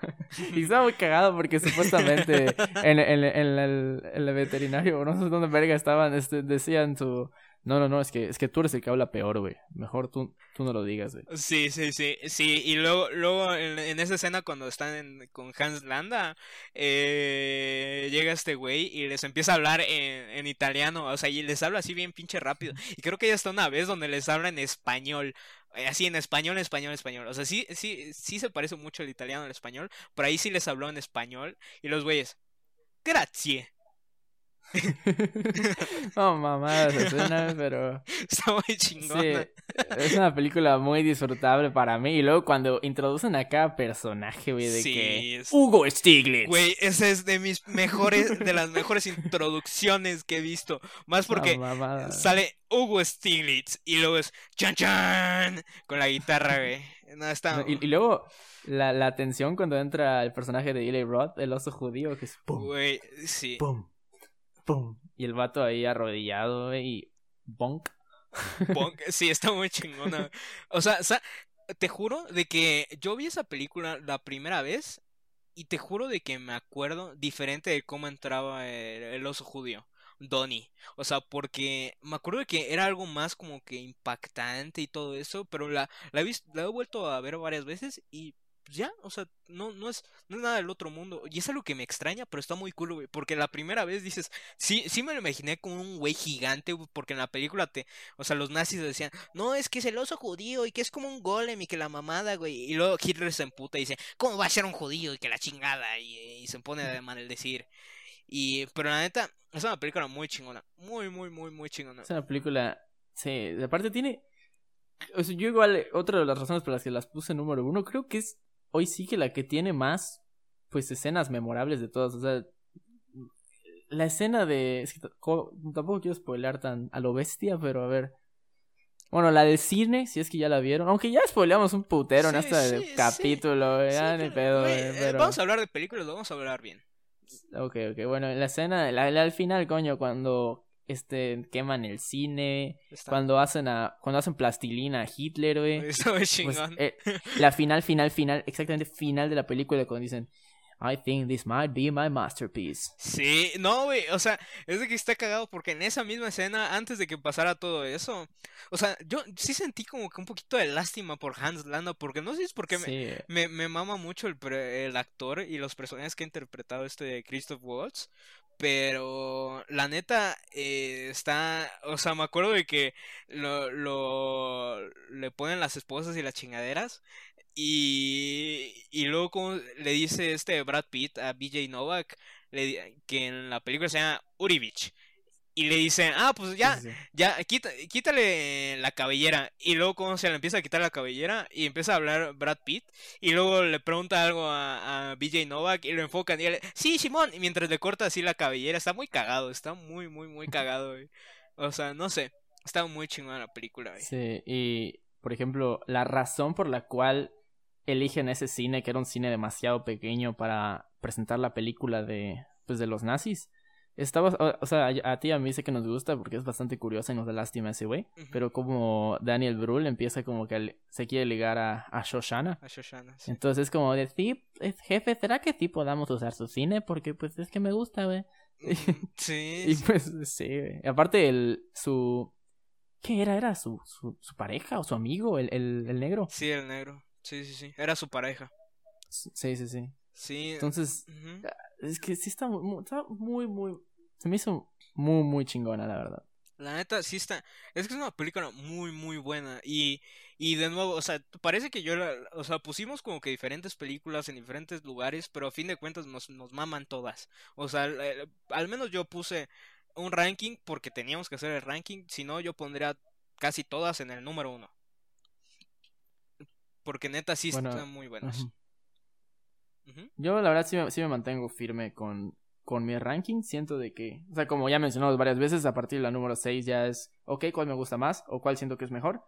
[laughs] y estaba muy cagado porque supuestamente en, en, el, el veterinario, no sé dónde verga estaban, este, decían su, no, no, no, es que, es que tú eres el que habla peor, güey. Mejor tú, tú no lo digas, güey. Sí, sí, sí, sí. Y luego, luego en, esa escena cuando están con Hans Landa, eh, llega este güey y les empieza a hablar en, en, italiano. O sea, y les habla así bien pinche rápido. Y creo que ya está una vez donde les habla en español. Eh, así en español, español, español. O sea, sí, sí, sí se parece mucho el italiano al español. Por ahí sí les habló en español. Y los güeyes, grazie. [laughs] no, mamá, se suena, pero. [laughs] Está muy chingona. es una película muy disfrutable para mí. Y luego cuando introducen a cada personaje, güey, de que. Hugo Stiglitz. Güey, esa es de mis mejores, de las mejores introducciones que he visto. Más porque sale Hugo Stiglitz y luego es Chan Chan con la guitarra, güey. No, está... y, luego la, la tensión cuando entra el personaje de Eli Roth, el oso judío, que es pum. Güey, sí. Pum ¡pum! Y el vato ahí arrodillado y bonk. [laughs] bonk. Sí, está muy chingona. O sea, te juro de que yo vi esa película la primera vez y te juro de que me acuerdo diferente de cómo entraba el, oso judío. Donnie. O sea, porque me acuerdo de que era algo más como que impactante y todo eso, pero la, la, he, visto, la he vuelto a ver varias veces y ya, o sea, no, no, es, no es nada del otro mundo. Y es algo que me extraña, pero está muy cool, güey. Porque la primera vez dices, sí, sí me lo imaginé como un güey gigante, porque en la película te, o sea, los nazis decían, no, es que es el oso judío y que es como un golem y que la mamada, güey. Y luego Hitler se emputa y dice, ¿cómo va a ser un judío y que la chingada? Y, se pone de decir Y, pero la neta, es una película muy chingona. Muy, muy, muy, muy chingona. Es una película, sí, aparte tiene... Yo igual, otra de las razones por las que las puse número uno, creo que es hoy sí que la que tiene más, pues, escenas memorables de todas. O sea, la escena de... tampoco quiero spoiler tan a lo bestia, pero a ver. Bueno, la del cine, si es que ya la vieron. Aunque ya spoileamos un putero en este capítulo, ya ni pedo. Eh, pero... Vamos a hablar de películas, lo vamos a hablar bien. Ok, ok. Bueno, la escena, la, al final, coño, cuando este queman el cine, cuando hacen a cuando hacen plastilina a Hitler, güey. Eso es pues, chingón. Eh, la final final final, exactamente final de la película cuando dicen I think this might be my masterpiece. Sí, no, güey, o sea, es de que está cagado porque en esa misma escena, antes de que pasara todo eso, o sea, yo sí sentí como que un poquito de lástima por Hans Landa, porque no sé si es porque me, me, mama mucho el, el actor y los personajes que ha interpretado este de Christoph Waltz, pero la neta eh, está, o sea, me acuerdo de que lo, lo le ponen las esposas y las chingaderas y, y luego le dice este Brad Pitt a BJ Novak que en la película se llama Urivich y le dicen, ah, pues ya, ya, quítale la cabellera. Y luego como se le empieza a quitar la cabellera y empieza a hablar Brad Pitt. Y luego le pregunta algo a, a BJ Novak y lo enfocan. Y él, sí, Simón. Y mientras le corta así la cabellera, está muy cagado, está muy, muy, muy cagado. O sea, no sé, está muy chingona la película. Sí, y por ejemplo, la razón por la cual eligen ese cine, que era un cine demasiado pequeño para presentar la película de, pues, de los nazis Estaba, o, o sea, a, a ti a mí sé que nos gusta porque es bastante curiosa y nos da lástima ese güey. Pero como Daniel Brühl empieza como que al- se quiere ligar a, a Shoshana. A Shoshana, sí. Entonces es como de, sí, es- jefe, ¿será que sí podamos usar su cine? Porque pues es que me gusta, güey. Ujú, [laughs] Sí, Y sí. pues sí, güey. Aparte el, su... ¿Qué era? ¿Era su, su, su pareja o su amigo, el, el, el negro? Sí, el negro. Sí, sí, sí. Era su pareja. Sí, sí, sí. Sí. Entonces, ujú. es que sí está muy, muy- está muy, muy... Se me hizo muy, muy chingona, la verdad. La neta, sí está. Es que es una película muy, muy buena. Y, y de nuevo, o sea, parece que yo la. O sea, pusimos como que diferentes películas en diferentes lugares, pero a fin de cuentas nos, nos maman todas. O sea, al, menos yo puse un ranking porque teníamos que hacer el ranking. Si no, yo pondría casi todas en el número uno. Porque neta, sí Bueno, están muy buenas. Yo la verdad sí me, sí me mantengo firme con, con mi ranking. Siento de que, o sea, como ya mencionamos varias veces, a partir de la número 6 ya es, ok, ¿cuál me gusta más? ¿O cuál siento que es mejor?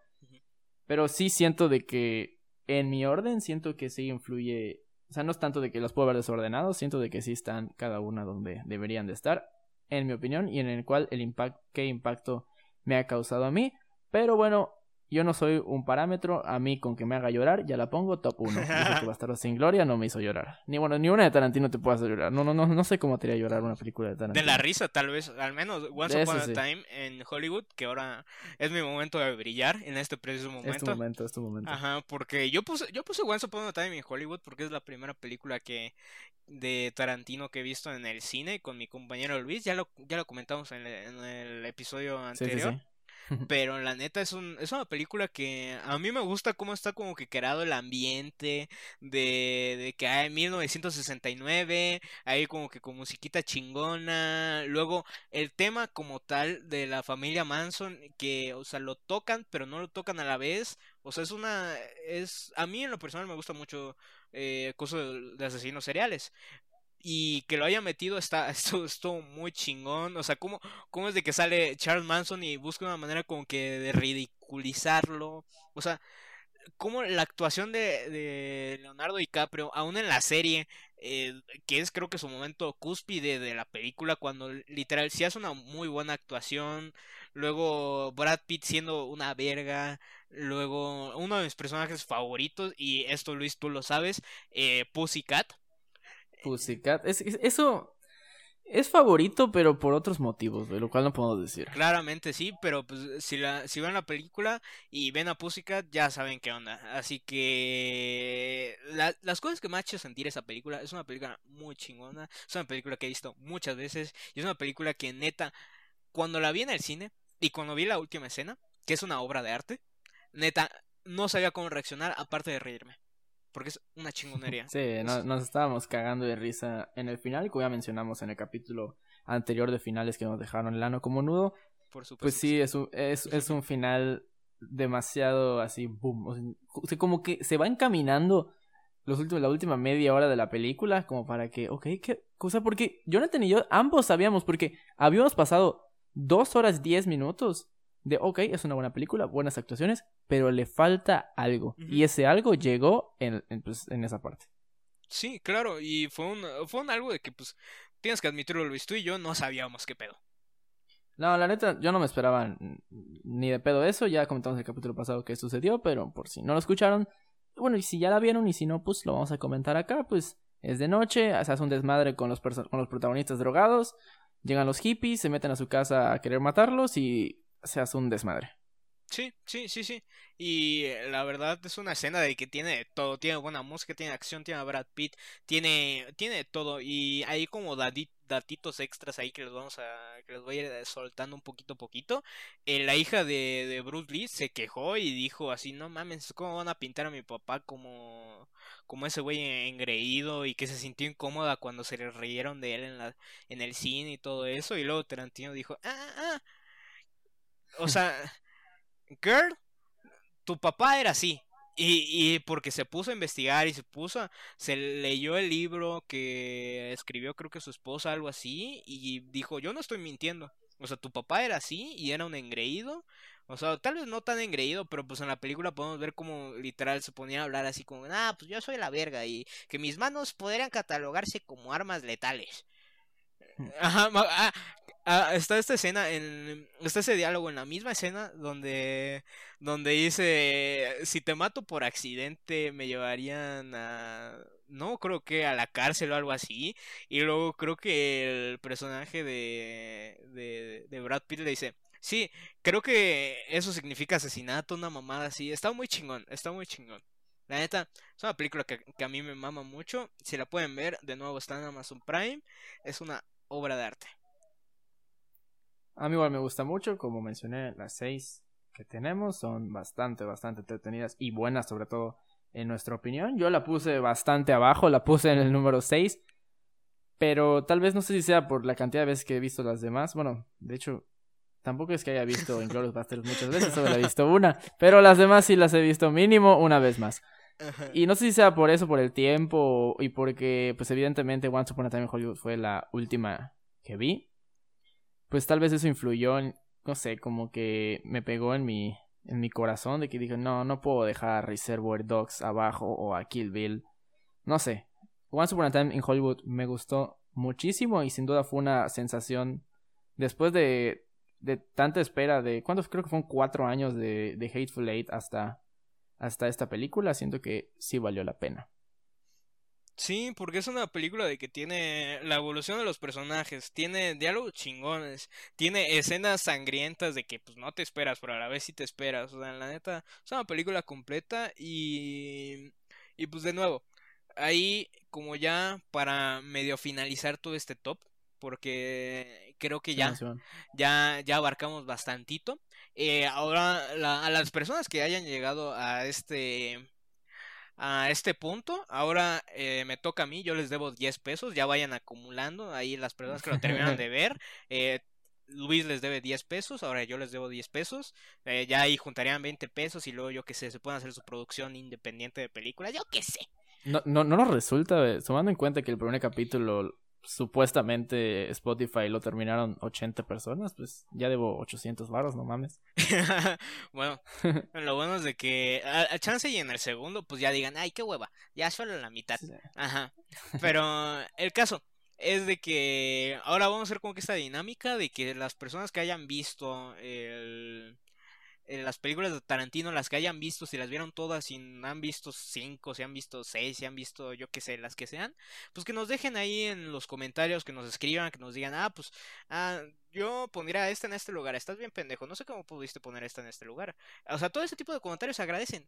Pero sí siento de que en mi orden siento que sí influye, o sea, no es tanto de que los puedo ver desordenados, siento de que sí están cada una donde deberían de estar, en mi opinión, y en el cual el impacto, qué impacto me ha causado a mí. Pero bueno, yo no soy un parámetro, a mí con que me haga llorar, ya la pongo top 1. [laughs] Dice que Bastardo sin Gloria no me hizo llorar. Ni bueno, ni una de Tarantino te puede hacer llorar. No, no, no, no sé cómo te haría llorar una película de Tarantino. De la risa, tal vez, al menos Once Upon a sí. Time en Hollywood, que ahora es mi momento de brillar en este preciso Es tu momento. momento, es tu momento. Ajá, porque yo puse, yo puse Once Upon a Time en Hollywood porque es la primera película que de Tarantino que he visto en el cine con mi compañero Luis, ya lo, ya lo comentamos en el, en el episodio sí, anterior. sí. [laughs] Pero la neta es un, es una película que a mí me gusta cómo está como que creado el ambiente de, de que hay 1969, ahí como que con musiquita chingona, luego el tema como tal de la familia Manson que, o sea, lo tocan pero no lo tocan a la vez, o sea, es una, es, a mí en lo personal me gusta mucho eh, cosas de, de asesinos seriales. Y que lo haya metido está [laughs] esto muy chingón. O sea, ¿cómo, cómo es de que sale Charles Manson y busca una manera como que de ridiculizarlo? O sea, cómo la actuación de, de Leonardo DiCaprio, aún en la serie, eh, que es creo que su momento cúspide de la película, cuando literal sí hace una muy buena actuación. Luego Brad Pitt siendo una verga. Luego uno de mis personajes favoritos, y esto Luis tú lo sabes, eh, Pussycat. Pussycat. Es, es- eso es favorito, pero por otros motivos, güey, lo cual no podemos decir. Claramente sí, pero pues si la si ven la película y ven a Pussycat ya saben qué onda. Así que la- las cosas que me ha hecho sentir esa película es una película muy chingona, es una película que he visto muchas veces y es una película que neta cuando la vi en el cine y cuando vi la última escena, que es una obra de arte, neta no sabía cómo reaccionar aparte de reírme, porque es una chingonería. [laughs] Sí, no- nos estábamos cagando de risa en el final, como ya mencionamos en el capítulo anterior de finales que nos dejaron el ano como nudo. Por supuesto. Pues sí, es un, es, es un final demasiado así, boom. O sea, como que se va encaminando los últimos, la última media hora de la película, como para que, ok, qué cosa, porque Jonathan y yo ambos sabíamos, porque habíamos pasado dos horas diez minutos de, ok, es una buena película, buenas actuaciones, pero le falta algo. Y ese algo llegó en, en, pues, en esa parte. Sí, claro, y fue un, fue un algo de que pues tienes que admitirlo Luis, tú y yo no sabíamos qué pedo. No, la neta, yo no me esperaba ni de pedo eso. Ya comentamos en el capítulo pasado que sucedió, pero por si no lo escucharon, bueno, y si ya la vieron y si no, pues lo vamos a comentar acá. Pues es de noche, se hace un desmadre con los, con los protagonistas drogados. Llegan los hippies, se meten a su casa a querer matarlos y se hace un desmadre. Sí, sí, sí, sí. Y eh, la verdad es una escena de que tiene todo, tiene buena música, tiene acción, tiene a Brad Pitt, tiene, tiene todo. Y hay como datitos extras ahí que les vamos a, que les voy a ir eh, soltando un poquito a poquito. Eh, la hija de, de Bruce Lee se quejó y dijo así, no mames, ¿cómo van a pintar a mi papá como, como ese güey engreído y que se sintió incómoda cuando se le rieron de él en la, en el cine y todo eso? Y luego Tarantino dijo, ah, ah, ah. O sea, girl, tu papá era así. Y, y porque se puso a investigar y se puso a, se leyó el libro que escribió creo que su esposa, algo así, y dijo, yo no estoy mintiendo. O sea, tu papá era así y era un engreído. O sea, tal vez no tan engreído, pero pues en la película podemos ver como literal se ponía a hablar así como, ah, pues yo soy la verga y que mis manos podrían catalogarse como armas letales. Ajá, ah, ah, está esta escena, en, está ese diálogo en la misma escena donde, donde dice, si te mato por accidente me llevarían a, no creo que a la cárcel o algo así, y luego creo que el personaje de, de, Brad Pitt le dice, sí, creo que eso significa asesinato, una mamada así, está muy chingón, está muy chingón. La neta, es una película que, que, a mí me mama mucho. Si la pueden ver, de nuevo está en Amazon Prime. Es una obra de arte. A mí igual me gusta mucho, como mencioné, las seis que tenemos son bastante, bastante entretenidas y buenas, sobre todo en nuestra opinión. Yo la puse bastante abajo, la puse en el número 6, pero tal vez no sé si sea por la cantidad de veces que he visto las demás. Bueno, de hecho, tampoco es que haya visto Inglourious Basterds muchas veces, solo la he visto una, pero las demás sí las he visto mínimo una vez más. Y no sé si sea por eso, por el tiempo y porque, pues evidentemente, Once Upon a Time in Hollywood fue la última que vi pues tal vez eso influyó en, no sé, como que me pegó en mi, en mi corazón de que dije, no, no puedo dejar a Reservoir Dogs abajo o a Kill Bill. No sé. Once Upon a Time in Hollywood me gustó muchísimo y sin duda fue una sensación después de, de tanta espera de, ¿cuántos? Creo que fueron cuatro años de, de Hateful Eight hasta, hasta esta película. Siento que sí valió la pena. Sí, porque es una película de que tiene la evolución de los personajes, tiene diálogos chingones, tiene escenas sangrientas de que pues no te esperas, pero a la vez sí te esperas. O sea, la neta, es una película completa y y pues de nuevo, ahí como ya para medio finalizar todo este top, porque creo que ya, ya, ya abarcamos bastantito. Eh, ahora a las personas que hayan llegado a este a este punto. Ahora eh, me toca a mí, yo les debo 10 pesos, ya vayan acumulando ahí las personas que lo terminan de [laughs] ver. Eh, Luis les debe 10 pesos, ahora yo les debo 10 pesos. Eh, ya ahí juntarían 20 pesos y luego yo que sé, se pueden hacer su producción independiente de películas, yo qué sé. No, no, no nos resulta, tomando en cuenta que el primer capítulo supuestamente Spotify lo terminaron 80 personas, pues ya debo 800 varos, no mames. [laughs] bueno, lo bueno es de que a, chance y en el segundo pues ya digan, ay, qué hueva, ya solo la mitad. Ajá. [laughs] Pero el caso es de que ahora vamos a hacer como que esta dinámica de que las personas que hayan visto el las películas de Tarantino, las que hayan visto, si las vieron todas, si han visto cinco, si han visto seis, si han visto yo qué sé, las que sean, pues que nos dejen ahí en los comentarios, que nos escriban, que nos digan, ah, pues, ah, yo pondría esta en este lugar, estás bien pendejo, no sé cómo pudiste poner esta en este lugar. O sea, todo ese tipo de comentarios se agradecen.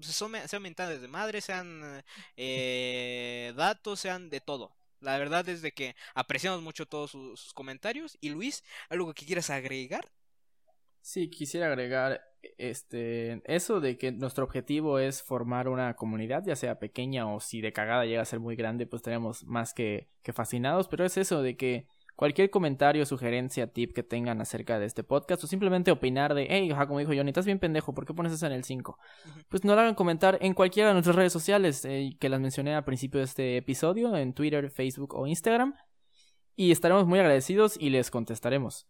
Son, sean mentales de madre, sean eh, datos, sean de todo. La verdad es de que apreciamos mucho todos sus comentarios. Y Luis, ¿algo que quieras agregar? Sí, quisiera agregar este eso de que nuestro objetivo es formar una comunidad, ya sea pequeña o si de cagada llega a ser muy grande, pues tenemos más que, que fascinados, pero es eso de que cualquier comentario, sugerencia, tip que tengan acerca de este podcast o simplemente opinar de, hey, como dijo Johnny, estás bien pendejo, ¿por qué pones eso en el 5? Pues no lo hagan comentar en cualquiera de nuestras redes sociales eh, que las mencioné al principio de este episodio, en Twitter, Facebook o Instagram, y estaremos muy agradecidos y les contestaremos.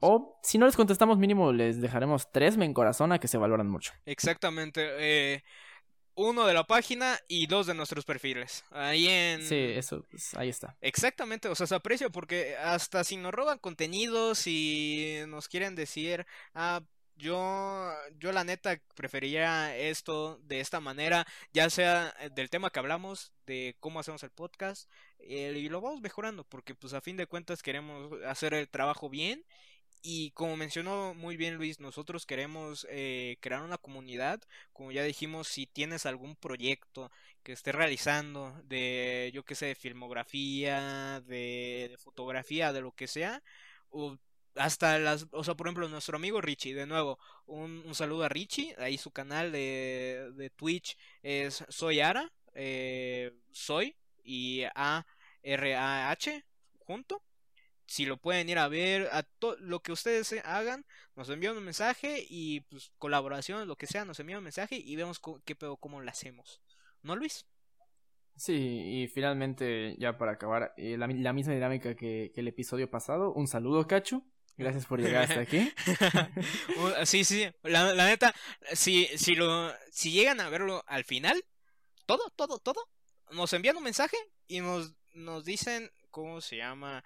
O si no les contestamos mínimo, les dejaremos tres me a que se valoran mucho. Exactamente. Eh, uno de la página y dos de nuestros perfiles. Ahí en... Sí, eso, pues, ahí está. Exactamente, o sea, se aprecia porque hasta si nos roban contenidos y nos quieren decir, ah, yo, yo la neta preferiría esto de esta manera, ya sea del tema que hablamos, de cómo hacemos el podcast, eh, y lo vamos mejorando, porque pues a fin de cuentas queremos hacer el trabajo bien y como mencionó muy bien Luis, nosotros queremos eh, crear una comunidad. Como ya dijimos, si tienes algún proyecto que estés realizando de, yo qué sé, de filmografía, de, fotografía, de lo que sea, o hasta las, o sea, por ejemplo, nuestro amigo Richie, de nuevo, un, un saludo a Richie, ahí su canal de, de Twitch es Soy Ara, eh, Soy y A R A H junto si lo pueden ir a ver, a todo lo que ustedes hagan, nos envían un mensaje y pues colaboración, lo que sea, nos envían un mensaje y vemos qué pedo, cómo lo hacemos. ¿No, Luis? Sí, y finalmente, ya para acabar, eh, la, misma dinámica que, el episodio pasado, un saludo, Cacho. Gracias por llegar hasta aquí. [laughs] sí, sí, la, la, neta, si, si, lo, si llegan a verlo al final, todo, todo, todo, nos envían un mensaje y nos, nos dicen, ¿cómo se llama?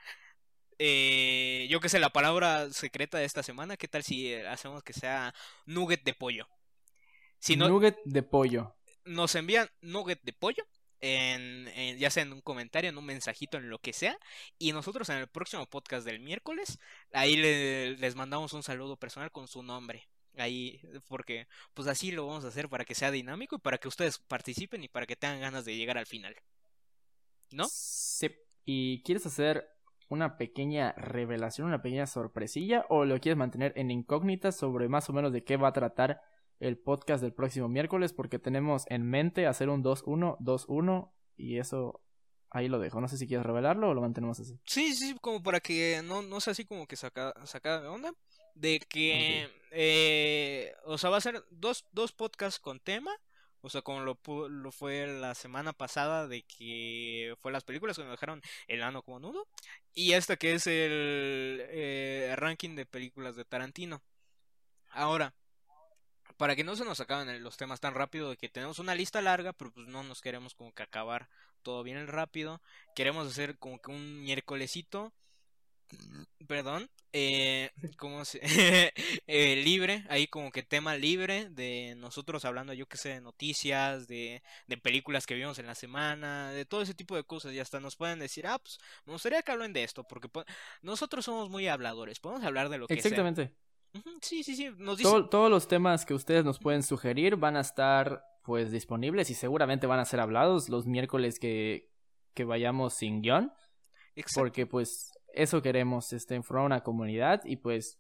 Eh, yo qué sé, la palabra secreta de esta semana, ¿qué tal si eh, hacemos que sea nugget de pollo? Si no, nugget de pollo. Nos envían nugget de pollo en, ya sea en un comentario, en un mensajito, en lo que sea. Y nosotros en el próximo podcast del miércoles, ahí les mandamos un saludo personal con su nombre. Ahí, porque pues así lo vamos a hacer para que sea dinámico y para que ustedes participen y para que tengan ganas de llegar al final. ¿No? Sí. ¿Y quieres hacer una pequeña revelación, una pequeña sorpresilla o lo quieres mantener en incógnita sobre más o menos de qué va a tratar el podcast del próximo miércoles porque tenemos en mente hacer un 2-1, 2-1 y eso ahí lo dejo. No sé si quieres revelarlo o lo mantenemos así. Sí, sí, como para que no, no sea así como que saca, saca de onda. De que, eh, o sea, va a ser dos, dos podcasts con tema o sea, como lo, lo fue la semana pasada de que fue las películas que me dejaron el ano como nudo. Y esta que es el eh, ranking de películas de Tarantino. Ahora, para que no se nos acaben los temas tan rápido de que tenemos una lista larga, pero pues no nos queremos como que acabar todo bien rápido. Queremos hacer como que un miércolesito perdón, eh, ¿cómo se? [laughs] eh, libre, ahí como que tema libre de nosotros hablando, yo que sé, de noticias, de, de películas que vimos en la semana, de todo ese tipo de cosas, y hasta nos pueden decir, ah, pues me gustaría que hablen de esto, porque nosotros somos muy habladores, podemos hablar de lo que Exactamente. Sí, sí, sí, nos todos los temas que ustedes nos pueden sugerir van a estar pues disponibles y seguramente van a ser hablados los miércoles que, que vayamos sin guion. Porque pues eso queremos, este, formar una comunidad y pues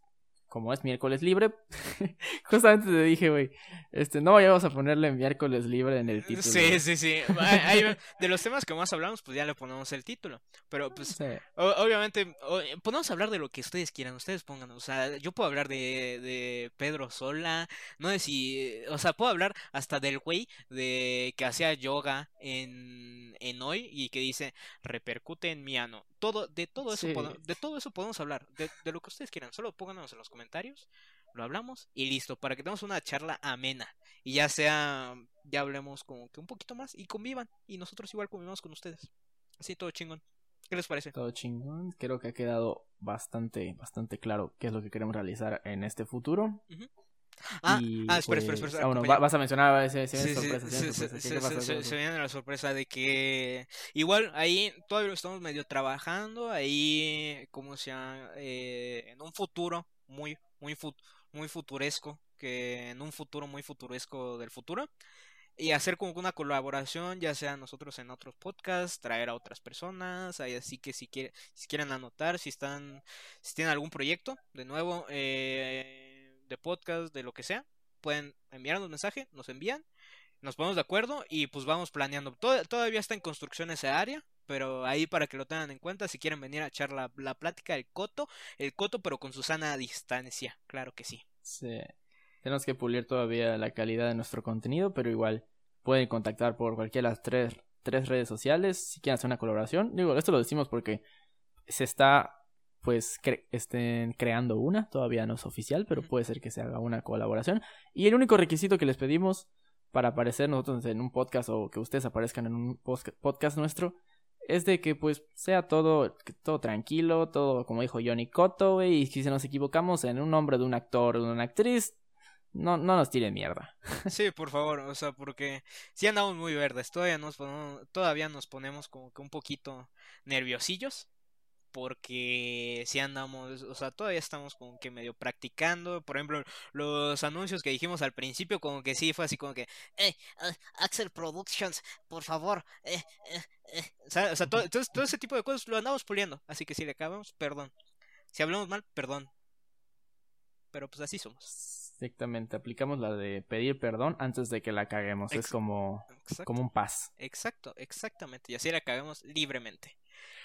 como es miércoles libre, [laughs] justamente te dije, güey, este, no vayamos a ponerle miércoles libre en el título. Sí, sí, sí. de los temas que más hablamos, pues ya le ponemos el título. Pero pues, obviamente, podemos hablar de lo que ustedes quieran, ustedes pongan. O sea, yo puedo hablar de, de Pedro Sola, no sé si, o sea, puedo hablar hasta del güey de que hacía yoga en, en hoy y que dice, repercute en mi ano. Todo, de todo eso, de todo eso podemos hablar, de, de lo que ustedes quieran. Solo pónganos en los comentarios comentarios, lo hablamos y listo, para que tengamos una charla amena y ya sea, ya hablemos como que un poquito más y convivan y nosotros igual convivamos con ustedes. Así todo chingón. ¿Qué les parece? Todo chingón. Creo que ha quedado bastante, bastante claro qué es lo que queremos realizar en este futuro. Ah, ah, espera, espera, espera. Ah, bueno, vas a mencionar, se, se viene sorpresa. Se, viene la sorpresa de que igual ahí todavía lo estamos medio trabajando, ahí como sea, eh, en un futuro muy, muy, muy futuresco, que en un futuro muy futuresco del futuro. Y hacer como una colaboración, ya sea nosotros en otros podcasts, traer a otras personas, así que si, quiere, si quieren anotar, si están, si tienen algún proyecto, de nuevo, eh, de podcast, de lo que sea, pueden enviarnos mensaje, nos envían, nos ponemos de acuerdo y pues vamos planeando. todavía está en construcción esa área, pero ahí para que lo tengan en cuenta, si quieren venir a echar la, plática del coto, el coto pero con su sana distancia, claro que sí. Sí. Tenemos que pulir todavía la calidad de nuestro contenido, pero igual pueden contactar por cualquiera de las tres, tres redes sociales si quieren hacer una colaboración. Digo, esto lo decimos porque se está pues estén creando una, todavía no es oficial, pero puede ser que se haga una colaboración. Y el único requisito que les pedimos para aparecer nosotros en un podcast o que ustedes aparezcan en un podcast nuestro es de que pues sea todo, todo tranquilo, todo como dijo Johnny Cotto, y si nos equivocamos en un nombre de un actor o de una actriz, no, no nos tire mierda. [laughs] Sí, por favor, o sea, porque si andamos muy verdes, todavía nos ponemos, todavía nos ponemos como que un poquito nerviosillos, porque si andamos, o sea, todavía estamos como que medio practicando. Por ejemplo, los anuncios que dijimos al principio, como que sí, fue así como que, eh, Axel Productions, por favor, eh, eh, eh. O sea, todo, todo, ese tipo de cosas lo andamos puliendo. Así que si le acabamos, perdón. Si hablamos mal, perdón. Pero pues así somos. Exactamente, aplicamos la de pedir perdón antes de que la caguemos. es como, como un paz. Exacto, exactamente. Y así la caguemos libremente.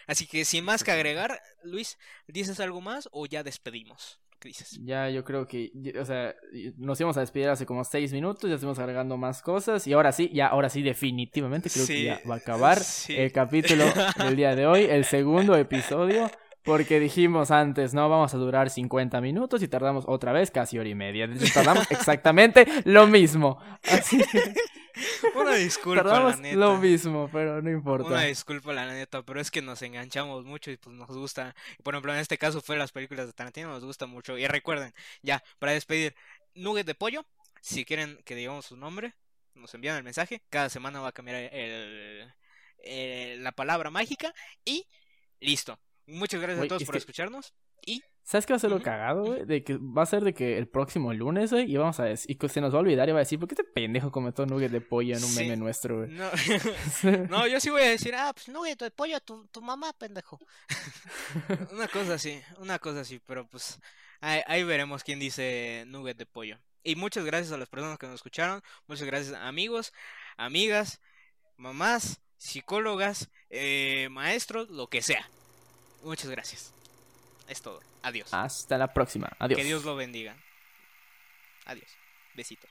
Así que sin más que agregar, Luis, ¿dices algo más o ya despedimos? ¿Qué dices? Ya, yo creo que, o sea, nos íbamos a despedir hace como seis minutos, ya estamos agregando más cosas y ahora sí, ya, ahora sí, definitivamente creo que ya va a acabar [laughs] el capítulo del día de hoy, el segundo episodio Porque dijimos antes, no, vamos a durar 50 minutos y tardamos otra vez casi hora y media. [laughs] Tardamos exactamente lo mismo. Así que... [laughs] Una disculpa, Tardamos la neta. lo mismo, pero no importa. Una disculpa, la neta, pero es que nos enganchamos mucho y pues nos gusta. Por ejemplo, en este caso fue las películas de Tarantino, nos gusta mucho. Y recuerden, ya, para despedir, Nugget de Pollo, si quieren que digamos su nombre, nos envían el mensaje. Cada semana va a cambiar el, el- la palabra mágica y listo. Muchas gracias a todos es por que- escucharnos y ¿Sabes qué va a ser lo cagado, güey? De que va a ser de que el próximo lunes, güey, y vamos a decir, y que se nos va a olvidar y va a decir, ¿por qué este pendejo comentó nugget de pollo en un Sí. meme nuestro, güey? no, [laughs] no, yo sí voy a decir, ah, pues Nugget de Pollo a tu, tu mamá, pendejo. [laughs] Una cosa así, una cosa así, pero pues ahí, ahí veremos quién dice nugget de pollo. Y muchas gracias a las personas que nos escucharon, muchas gracias amigos, amigas, mamás, psicólogas, eh, maestros, lo que sea. Muchas gracias. Es todo. Adiós. Hasta la próxima. Adiós. Que Dios lo bendiga. Adiós. Besitos.